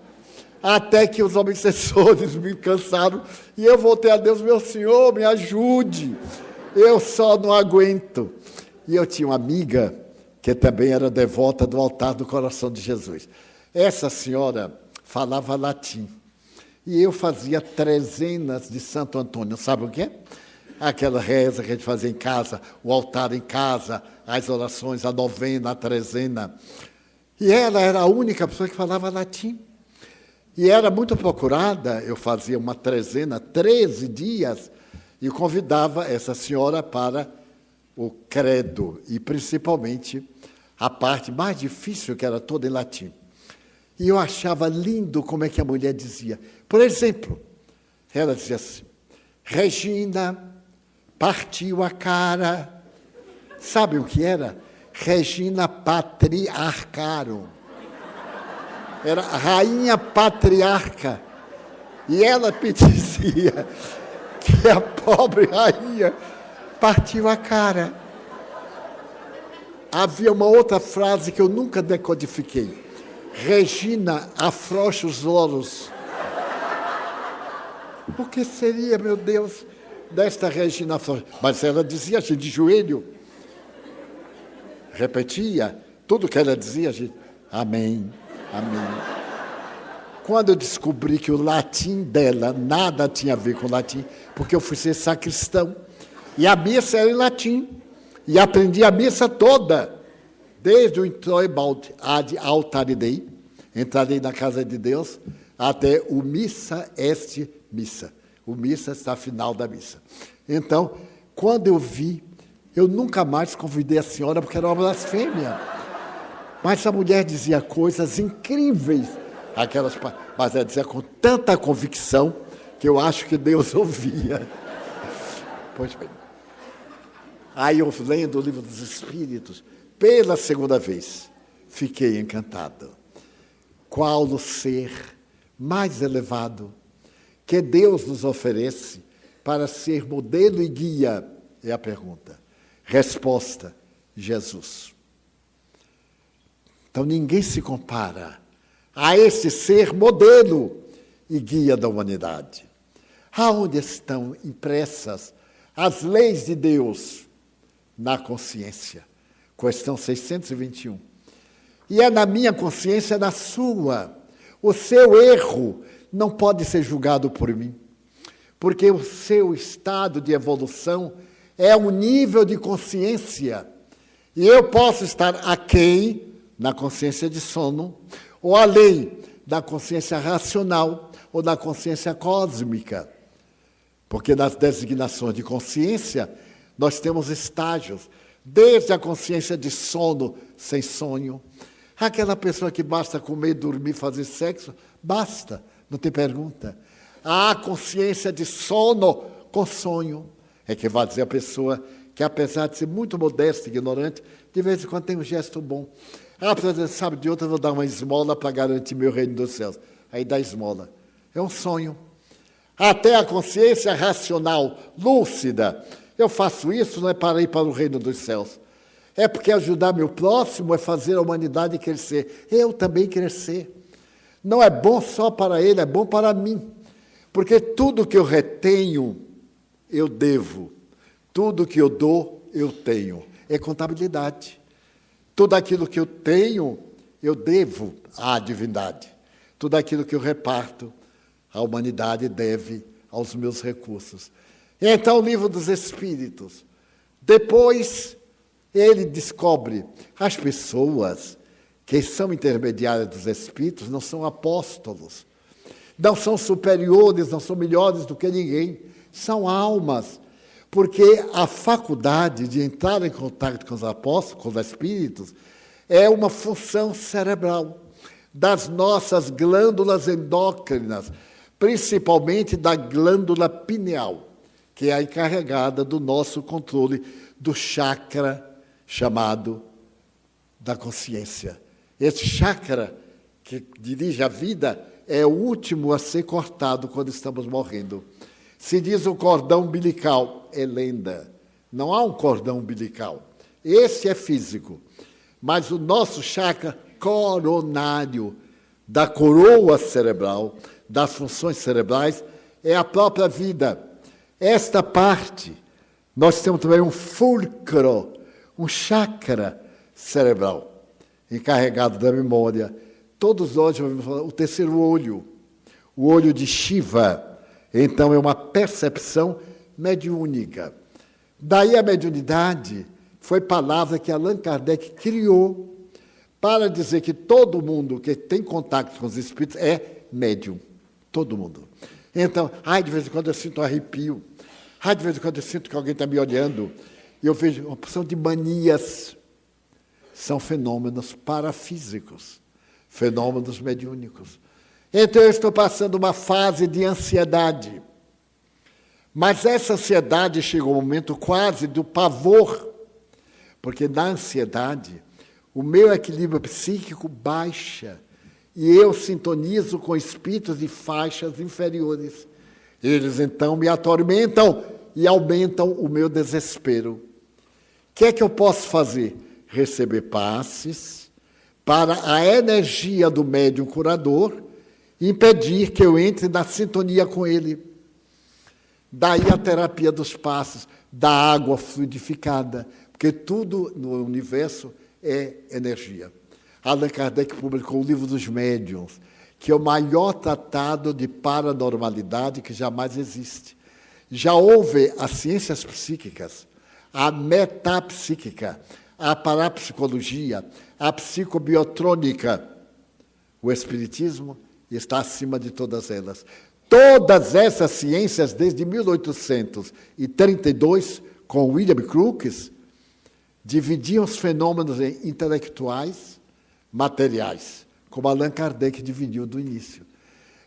Até que os obsessores me cansaram e eu voltei a Deus, meu senhor, me ajude. Eu só não aguento. E eu tinha uma amiga que também era devota do altar do coração de Jesus. Essa senhora falava latim. E eu fazia trezenas de Santo Antônio. Sabe o quê? Aquela reza que a gente fazia em casa, o altar em casa, as orações, a novena, a trezena. E ela era a única pessoa que falava latim. E era muito procurada, eu fazia uma trezena, 13 dias, e convidava essa senhora para o credo, e principalmente a parte mais difícil, que era toda em latim. E eu achava lindo como é que a mulher dizia. Por exemplo, ela dizia assim: Regina partiu a cara. Sabe o que era? Regina patriarcarum. Era rainha patriarca. E ela me dizia: que a pobre rainha partiu a cara. Havia uma outra frase que eu nunca decodifiquei. Regina afrouxa os louros. O que seria, meu Deus, desta Regina afrouxa? Mas ela dizia assim, de joelho. Repetia tudo que ela dizia, gente. Amém, amém. Quando eu descobri que o latim dela nada tinha a ver com o latim, porque eu fui ser sacristão, e a missa era em latim, e aprendi a missa toda, desde o Introibald ad altare Dei, entrarei na casa de Deus, até o missa est missa. O missa está final da missa. Então, quando eu vi, eu nunca mais convidei a senhora porque era uma blasfêmia. Mas a mulher dizia coisas incríveis aquelas, mas ela dizia com tanta convicção que eu acho que Deus ouvia. Pois bem. Aí eu lendo o livro dos Espíritos, pela segunda vez, fiquei encantado. Qual o ser mais elevado que Deus nos oferece para ser modelo e guia? É a pergunta. Resposta: Jesus. Então ninguém se compara a esse ser modelo e guia da humanidade. Aonde estão impressas as leis de Deus? Na consciência. Questão 621. E é na minha consciência, na sua. O seu erro não pode ser julgado por mim, porque o seu estado de evolução é um nível de consciência. E eu posso estar aquém na consciência de sono, ou além da consciência racional ou da consciência cósmica. Porque nas designações de consciência, nós temos estágios, desde a consciência de sono sem sonho, aquela pessoa que basta comer, dormir, fazer sexo, basta, não tem pergunta. A consciência de sono com sonho, é que vai dizer a pessoa que, apesar de ser muito modesta e ignorante, de vez em quando tem um gesto bom. Ah, professor, sabe de outra, eu vou dar uma esmola para garantir meu reino dos céus. Aí dá esmola. É um sonho. Até a consciência racional, lúcida. Eu faço isso não é para ir para o reino dos céus. É porque ajudar meu próximo é fazer a humanidade crescer. Eu também crescer. Não é bom só para ele, é bom para mim. Porque tudo que eu retenho, eu devo. Tudo que eu dou, eu tenho. É contabilidade. Tudo aquilo que eu tenho, eu devo à divindade. Tudo aquilo que eu reparto, a humanidade deve aos meus recursos. Então, o livro dos Espíritos. Depois, ele descobre as pessoas que são intermediárias dos Espíritos não são apóstolos, não são superiores, não são melhores do que ninguém, são almas porque a faculdade de entrar em contato com os apóstolos, com os espíritos, é uma função cerebral das nossas glândulas endócrinas, principalmente da glândula pineal, que é a encarregada do nosso controle do chakra chamado da consciência. Esse chakra que dirige a vida é o último a ser cortado quando estamos morrendo. Se diz o cordão umbilical, é lenda. Não há um cordão umbilical. Esse é físico. Mas o nosso chakra coronário, da coroa cerebral, das funções cerebrais, é a própria vida. Esta parte, nós temos também um fulcro, um chakra cerebral, encarregado da memória. Todos nós vamos falar o terceiro olho, o olho de Shiva então é uma percepção mediúnica. Daí a mediunidade foi palavra que Allan Kardec criou para dizer que todo mundo que tem contato com os espíritos é médium. Todo mundo. Então, ai, de vez em quando eu sinto um arrepio. Ai, de vez em quando eu sinto que alguém está me olhando. E eu vejo uma porção de manias. São fenômenos parafísicos, fenômenos mediúnicos. Então eu estou passando uma fase de ansiedade. Mas essa ansiedade chega um momento quase do pavor, porque na ansiedade o meu equilíbrio psíquico baixa e eu sintonizo com espíritos de faixas inferiores. Eles então me atormentam e aumentam o meu desespero. O que é que eu posso fazer? Receber passes para a energia do médium curador impedir que eu entre na sintonia com ele. Daí a terapia dos passos, da água fluidificada, porque tudo no universo é energia. Allan Kardec publicou o livro dos médiuns, que é o maior tratado de paranormalidade que jamais existe. Já houve as ciências psíquicas, a metapsíquica, a parapsicologia, a psicobiotrônica. O Espiritismo está acima de todas elas. Todas essas ciências, desde 1832, com William Crookes, dividiam os fenômenos em intelectuais, materiais como Allan Kardec dividiu do início.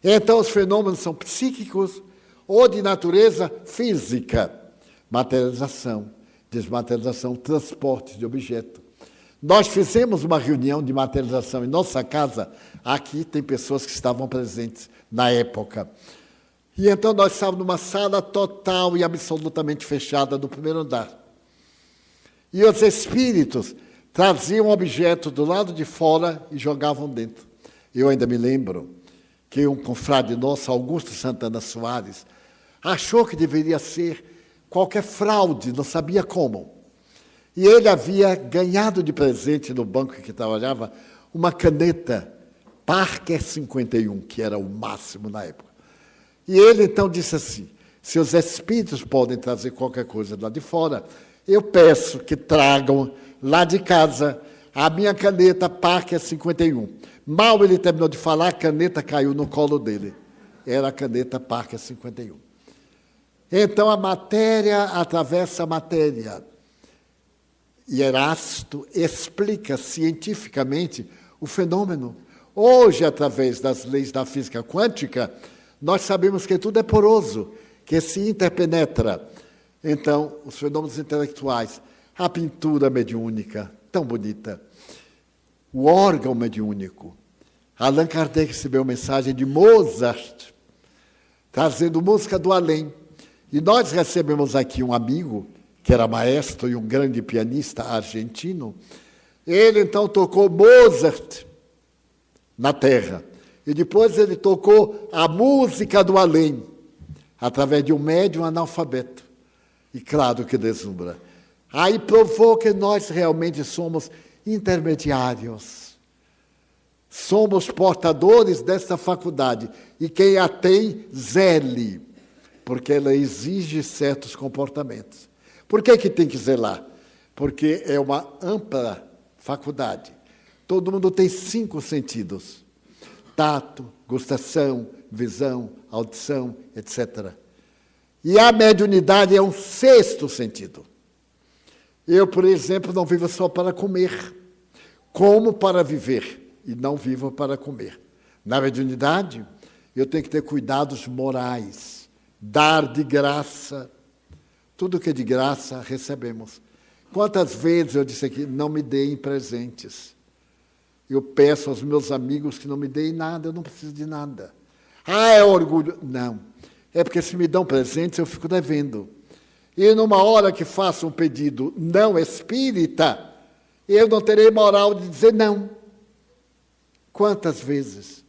Então, os fenômenos são psíquicos ou de natureza física, materialização, desmaterialização, transporte de objeto. Nós fizemos uma reunião de materialização em nossa casa. Aqui tem pessoas que estavam presentes na época. E então nós estávamos numa sala total e absolutamente fechada no primeiro andar. E os espíritos traziam objetos do lado de fora e jogavam dentro. Eu ainda me lembro que um confrade nosso, Augusto Santana Soares, achou que deveria ser qualquer fraude, não sabia como. E ele havia ganhado de presente no banco que trabalhava uma caneta Parker 51, que era o máximo na época. E ele então disse assim: se os espíritos podem trazer qualquer coisa lá de fora, eu peço que tragam lá de casa, a minha caneta Parker 51. Mal ele terminou de falar, a caneta caiu no colo dele. Era a caneta Parker 51. Então a matéria atravessa a matéria. E Erasto explica cientificamente o fenômeno. Hoje, através das leis da física quântica, nós sabemos que tudo é poroso, que se interpenetra. Então, os fenômenos intelectuais a pintura mediúnica, tão bonita. O órgão mediúnico. Allan Kardec recebeu mensagem de Mozart, trazendo música do além. E nós recebemos aqui um amigo, que era maestro e um grande pianista argentino. Ele então tocou Mozart na terra. E depois ele tocou a música do além, através de um médium analfabeto. E claro que deslumbra. Aí provou que nós realmente somos intermediários. Somos portadores dessa faculdade. E quem a tem, zele, porque ela exige certos comportamentos. Por que, que tem que zelar? Porque é uma ampla faculdade. Todo mundo tem cinco sentidos: tato, gustação, visão, audição, etc. E a mediunidade é um sexto sentido. Eu, por exemplo, não vivo só para comer, como para viver e não vivo para comer. Na mediunidade, eu tenho que ter cuidados morais, dar de graça. Tudo que é de graça recebemos. Quantas vezes eu disse aqui, não me deem presentes. Eu peço aos meus amigos que não me deem nada, eu não preciso de nada. Ah, é orgulho. Não. É porque se me dão presentes, eu fico devendo. E numa hora que faço um pedido não espírita, eu não terei moral de dizer não. Quantas vezes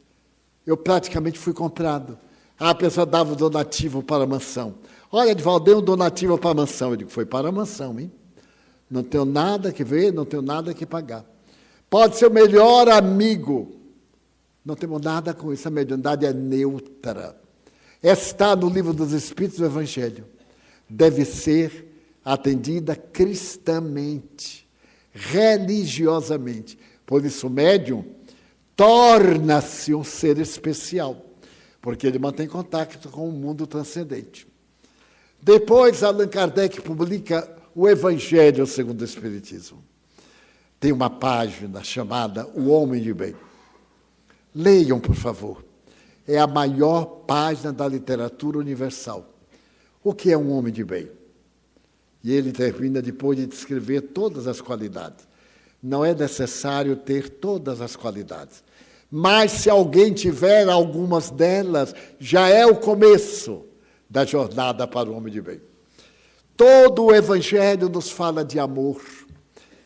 eu praticamente fui comprado? a pessoa dava o donativo para a mansão. Olha, Edvaldo, dei um donativo para a mansão. Eu digo, foi para a mansão, hein? Não tenho nada que ver, não tenho nada que pagar. Pode ser o melhor amigo. Não temos nada com isso. A mediunidade é neutra. Está no livro dos Espíritos do Evangelho deve ser atendida cristamente, religiosamente. Por isso, o médium torna-se um ser especial, porque ele mantém contato com o mundo transcendente. Depois, Allan Kardec publica o Evangelho segundo o Espiritismo. Tem uma página chamada O Homem de Bem. Leiam, por favor. É a maior página da literatura universal. O que é um homem de bem? E ele termina depois de descrever todas as qualidades. Não é necessário ter todas as qualidades. Mas se alguém tiver algumas delas, já é o começo. da jornada para o homem de bem. Todo o Evangelho nos fala de amor,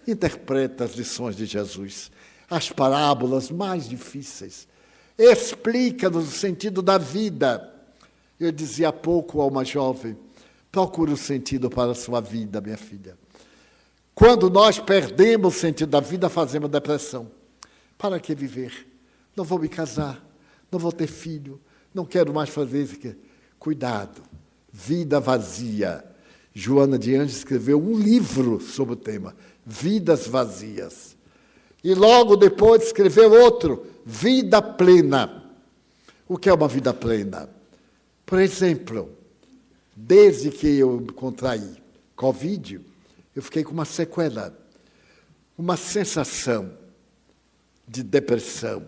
interpreta as lições de Jesus, as parábolas mais difíceis, explica-nos o sentido da vida. Eu dizia há pouco a uma jovem: procure o sentido para a sua vida, minha filha. Quando nós perdemos o sentido da vida, fazemos depressão. Para que viver? Não vou me casar, não vou ter filho, não quero mais fazer isso. Cuidado, vida vazia. Joana de Anjos escreveu um livro sobre o tema, Vidas Vazias. E logo depois escreveu outro, Vida Plena. O que é uma vida plena? Por exemplo, desde que eu contraí Covid, eu fiquei com uma sequela, uma sensação de depressão,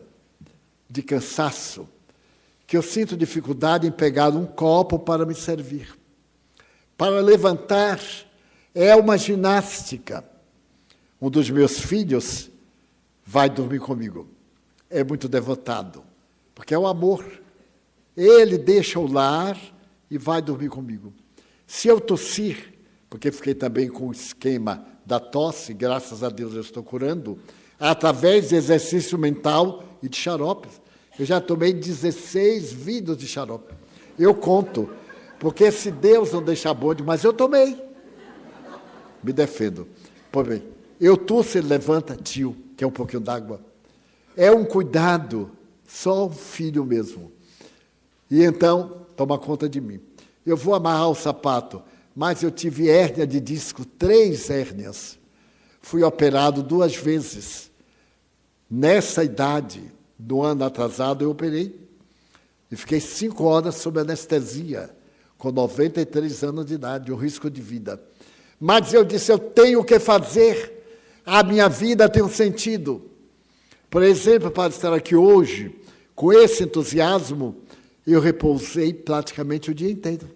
de cansaço, que eu sinto dificuldade em pegar um copo para me servir. Para levantar é uma ginástica. Um dos meus filhos vai dormir comigo. É muito devotado, porque é o amor. Ele deixa o lar e vai dormir comigo. Se eu tossir, porque fiquei também com o esquema da tosse, graças a Deus eu estou curando, através de exercício mental e de xaropes. Eu já tomei 16 vidros de xarope. Eu conto, porque se Deus não deixar bonde, mas eu tomei. Me defendo. Pois bem, eu tosse, ele levanta, tio, que é um pouquinho d'água. É um cuidado, só o filho mesmo. E então, toma conta de mim. Eu vou amarrar o sapato, mas eu tive hérnia de disco, três hérnias. Fui operado duas vezes. Nessa idade, do ano atrasado, eu operei. E fiquei cinco horas sob anestesia, com 93 anos de idade, um risco de vida. Mas eu disse: eu tenho o que fazer, a minha vida tem um sentido. Por exemplo, para estar aqui hoje, com esse entusiasmo, eu repousei praticamente o dia inteiro.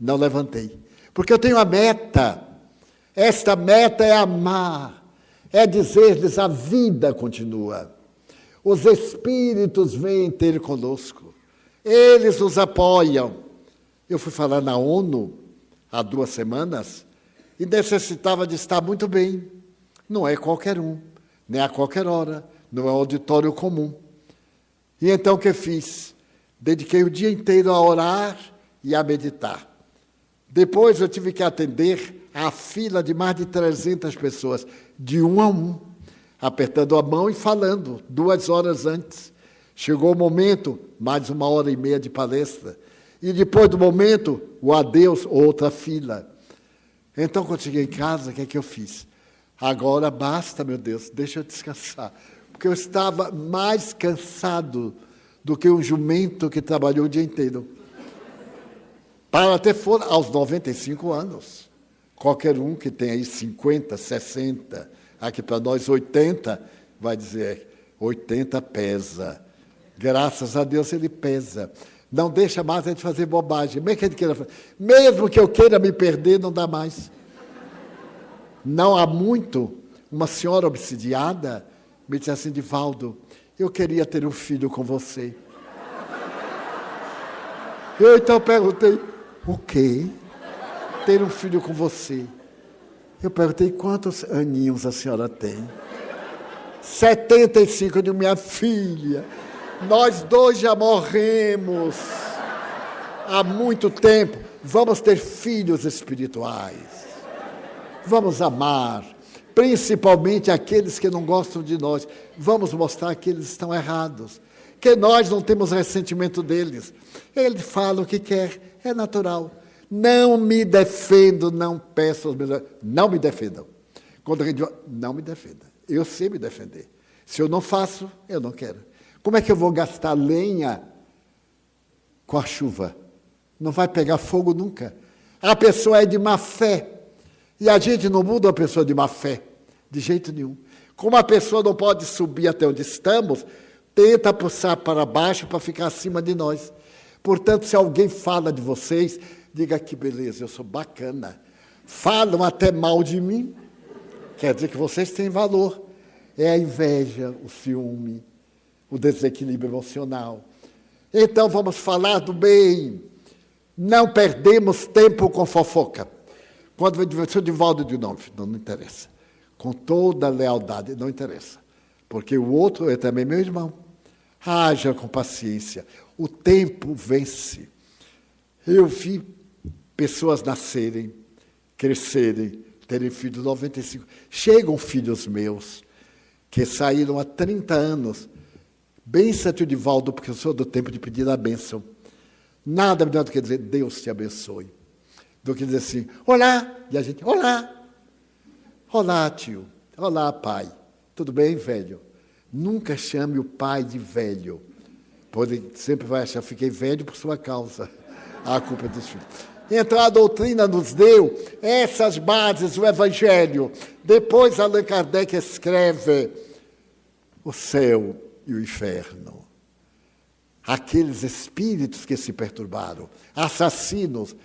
Não levantei. Porque eu tenho a meta. Esta meta é amar, é dizer-lhes a vida continua. Os Espíritos vêm ter conosco. Eles nos apoiam. Eu fui falar na ONU há duas semanas e necessitava de estar muito bem. Não é qualquer um, nem a qualquer hora, não é um auditório comum. E então o que fiz? Dediquei o dia inteiro a orar e a meditar. Depois eu tive que atender a fila de mais de 300 pessoas, de um a um apertando a mão e falando, duas horas antes. Chegou o momento, mais uma hora e meia de palestra. E depois do momento, o adeus, outra fila. Então, quando cheguei em casa, o que é que eu fiz? Agora basta, meu Deus, deixa eu descansar. Porque eu estava mais cansado do que um jumento que trabalhou o dia inteiro. Para ter for aos 95 anos. Qualquer um que tenha aí 50, 60, Aqui para nós, 80, vai dizer, 80 pesa. Graças a Deus ele pesa. Não deixa mais a gente fazer bobagem. Mesmo que, queira, mesmo que eu queira me perder, não dá mais. Não há muito, uma senhora obsidiada me disse assim, Divaldo, eu queria ter um filho com você. Eu então perguntei, o quê? Ter um filho com você? Eu perguntei quantos aninhos a senhora tem. 75 de minha filha. Nós dois já morremos há muito tempo. Vamos ter filhos espirituais. Vamos amar, principalmente aqueles que não gostam de nós. Vamos mostrar que eles estão errados, que nós não temos ressentimento deles. Ele fala o que quer, é natural. Não me defendo, não peço aos meus. Não me defendam. Quando gente diz, não me defenda. Eu sei me defender. Se eu não faço, eu não quero. Como é que eu vou gastar lenha com a chuva? Não vai pegar fogo nunca. A pessoa é de má fé. E a gente não muda a pessoa de má fé, de jeito nenhum. Como a pessoa não pode subir até onde estamos, tenta puxar para baixo para ficar acima de nós. Portanto, se alguém fala de vocês, Diga que beleza, eu sou bacana. Falam até mal de mim, quer dizer que vocês têm valor. É a inveja, o ciúme, o desequilíbrio emocional. Então vamos falar do bem. Não perdemos tempo com fofoca. Quando vem diversão de Valdo de novo, não, não interessa. Com toda lealdade, não interessa. Porque o outro é também meu irmão. Haja com paciência. O tempo vence. Eu vi pessoas nascerem, crescerem, terem filhos 95. Chegam filhos meus que saíram há 30 anos. Bença tio Divaldo, porque eu sou do tempo de pedir a bênção. Nada melhor do que dizer Deus te abençoe. Do que dizer assim, olá, e a gente, olá. Olá, tio. Olá, pai. Tudo bem, velho? Nunca chame o pai de velho. Pois sempre vai achar, fiquei velho por sua causa. A culpa é dos filhos. Então a doutrina nos deu essas bases do Evangelho. Depois Allan Kardec escreve o céu e o inferno. Aqueles espíritos que se perturbaram, assassinos,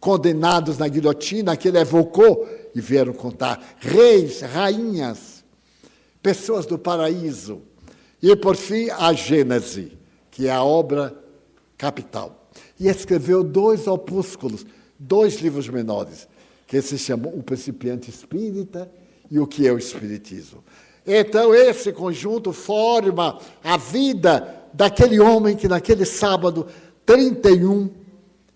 condenados na guilhotina, que ele evocou e vieram contar, reis, rainhas, pessoas do paraíso. E por fim, a Gênese, que é a obra capital e escreveu dois opúsculos, dois livros menores, que se chamam O Principiante Espírita e O que é o Espiritismo. Então, esse conjunto forma a vida daquele homem que, naquele sábado 31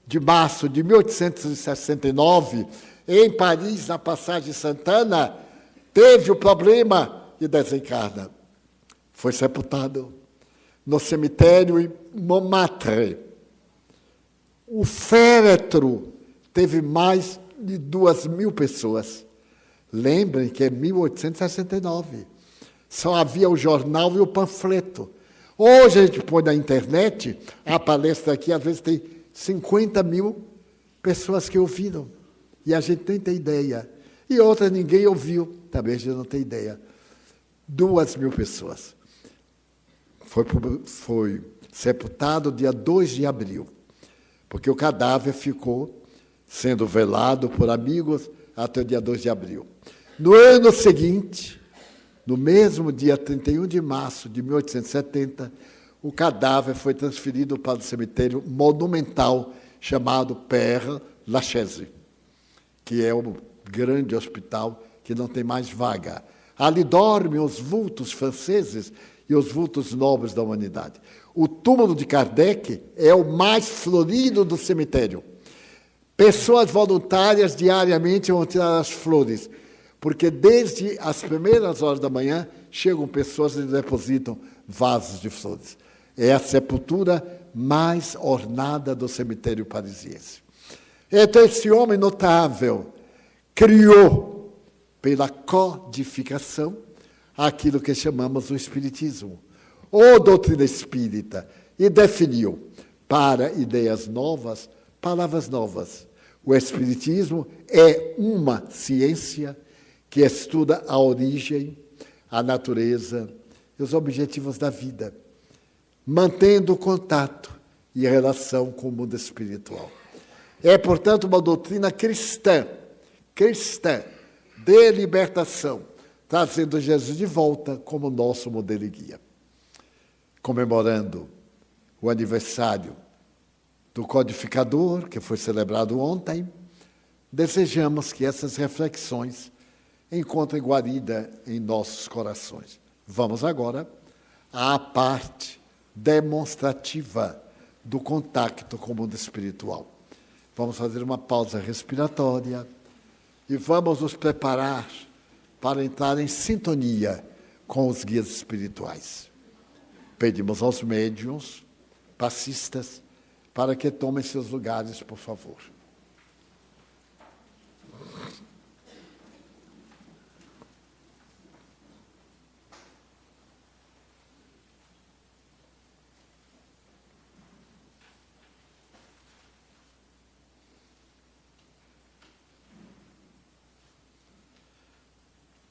de março de 1869, em Paris, na Passagem Santana, teve o problema e desencarna. Foi sepultado no cemitério em Montmartre o féretro teve mais de duas mil pessoas. Lembrem que é 1869. Só havia o jornal e o panfleto. Hoje a gente põe na internet, a palestra aqui, às vezes tem 50 mil pessoas que ouviram. E a gente nem tem ideia. E outras ninguém ouviu, também a gente não tem ideia. Duas mil pessoas. Foi, foi sepultado dia 2 de abril porque o cadáver ficou sendo velado por amigos até o dia 2 de abril. No ano seguinte, no mesmo dia 31 de março de 1870, o cadáver foi transferido para o cemitério monumental chamado Père Lachaise, que é o grande hospital que não tem mais vaga. Ali dormem os vultos franceses e os vultos nobres da humanidade. O túmulo de Kardec é o mais florido do cemitério. Pessoas voluntárias diariamente vão tirar as flores, porque desde as primeiras horas da manhã chegam pessoas e depositam vasos de flores. É a sepultura mais ornada do cemitério parisiense. Então, esse homem notável criou, pela codificação, aquilo que chamamos o Espiritismo ou doutrina espírita, e definiu para ideias novas, palavras novas. O Espiritismo é uma ciência que estuda a origem, a natureza e os objetivos da vida, mantendo contato e relação com o mundo espiritual. É, portanto, uma doutrina cristã, cristã, de libertação, trazendo Jesus de volta como nosso modelo e guia comemorando o aniversário do codificador, que foi celebrado ontem, desejamos que essas reflexões encontrem guarida em nossos corações. Vamos agora à parte demonstrativa do contato com o mundo espiritual. Vamos fazer uma pausa respiratória e vamos nos preparar para entrar em sintonia com os guias espirituais. Pedimos aos médiums, passistas, para que tomem seus lugares, por favor.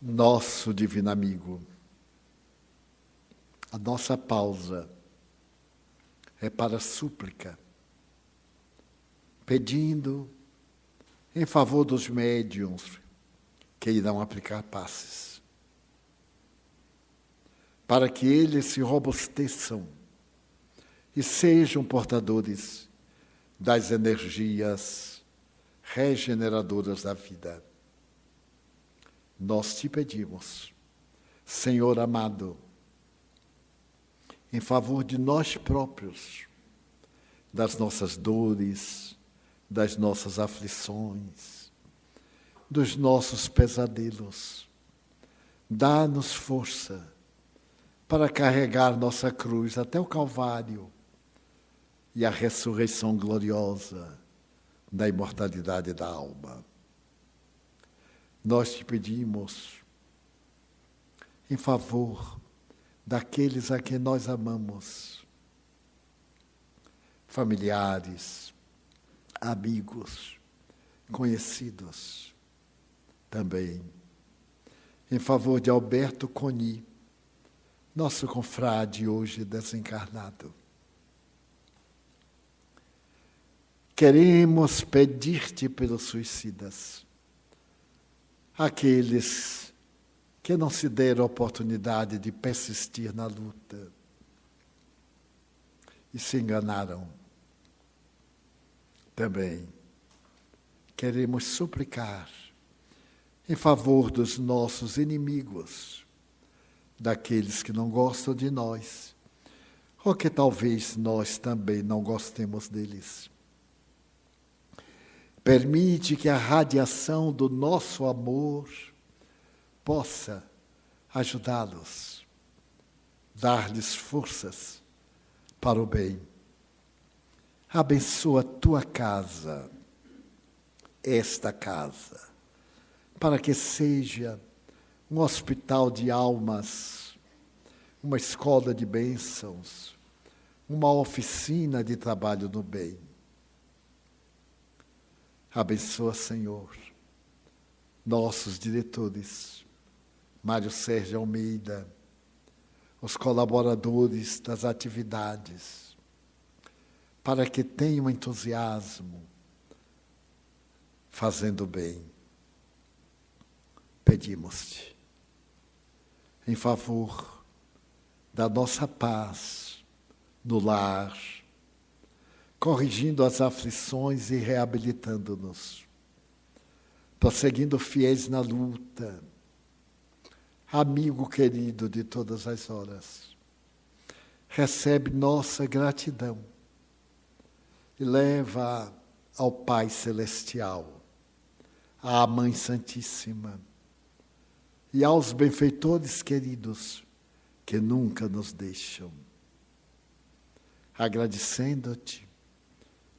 Nosso divino amigo, a nossa pausa é para súplica, pedindo em favor dos médiums que irão aplicar passes, para que eles se robusteçam e sejam portadores das energias regeneradoras da vida. Nós te pedimos, Senhor amado, em favor de nós próprios, das nossas dores, das nossas aflições, dos nossos pesadelos. Dá-nos força para carregar nossa cruz até o Calvário e a ressurreição gloriosa da imortalidade da alma. Nós te pedimos, em favor daqueles a quem nós amamos, familiares, amigos, conhecidos, também em favor de Alberto Coni, nosso confrade hoje desencarnado. Queremos pedir-te pelos suicidas, aqueles que não se deram a oportunidade de persistir na luta e se enganaram. Também queremos suplicar em favor dos nossos inimigos, daqueles que não gostam de nós, ou que talvez nós também não gostemos deles. Permite que a radiação do nosso amor possa ajudá-los, dar-lhes forças para o bem. Abençoa tua casa, esta casa, para que seja um hospital de almas, uma escola de bênçãos, uma oficina de trabalho no bem. Abençoa, Senhor, nossos diretores, Mário Sérgio Almeida, os colaboradores das atividades, para que tenham entusiasmo fazendo bem. Pedimos-te, em favor da nossa paz no lar, corrigindo as aflições e reabilitando-nos, prosseguindo fiéis na luta, amigo querido de todas as horas, recebe nossa gratidão e leva ao Pai Celestial, à Mãe Santíssima e aos benfeitores queridos que nunca nos deixam. Agradecendo-te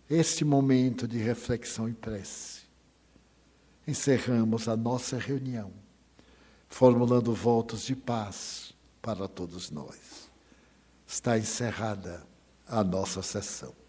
este momento de reflexão e prece, encerramos a nossa reunião, formulando votos de paz para todos nós. Está encerrada a nossa sessão.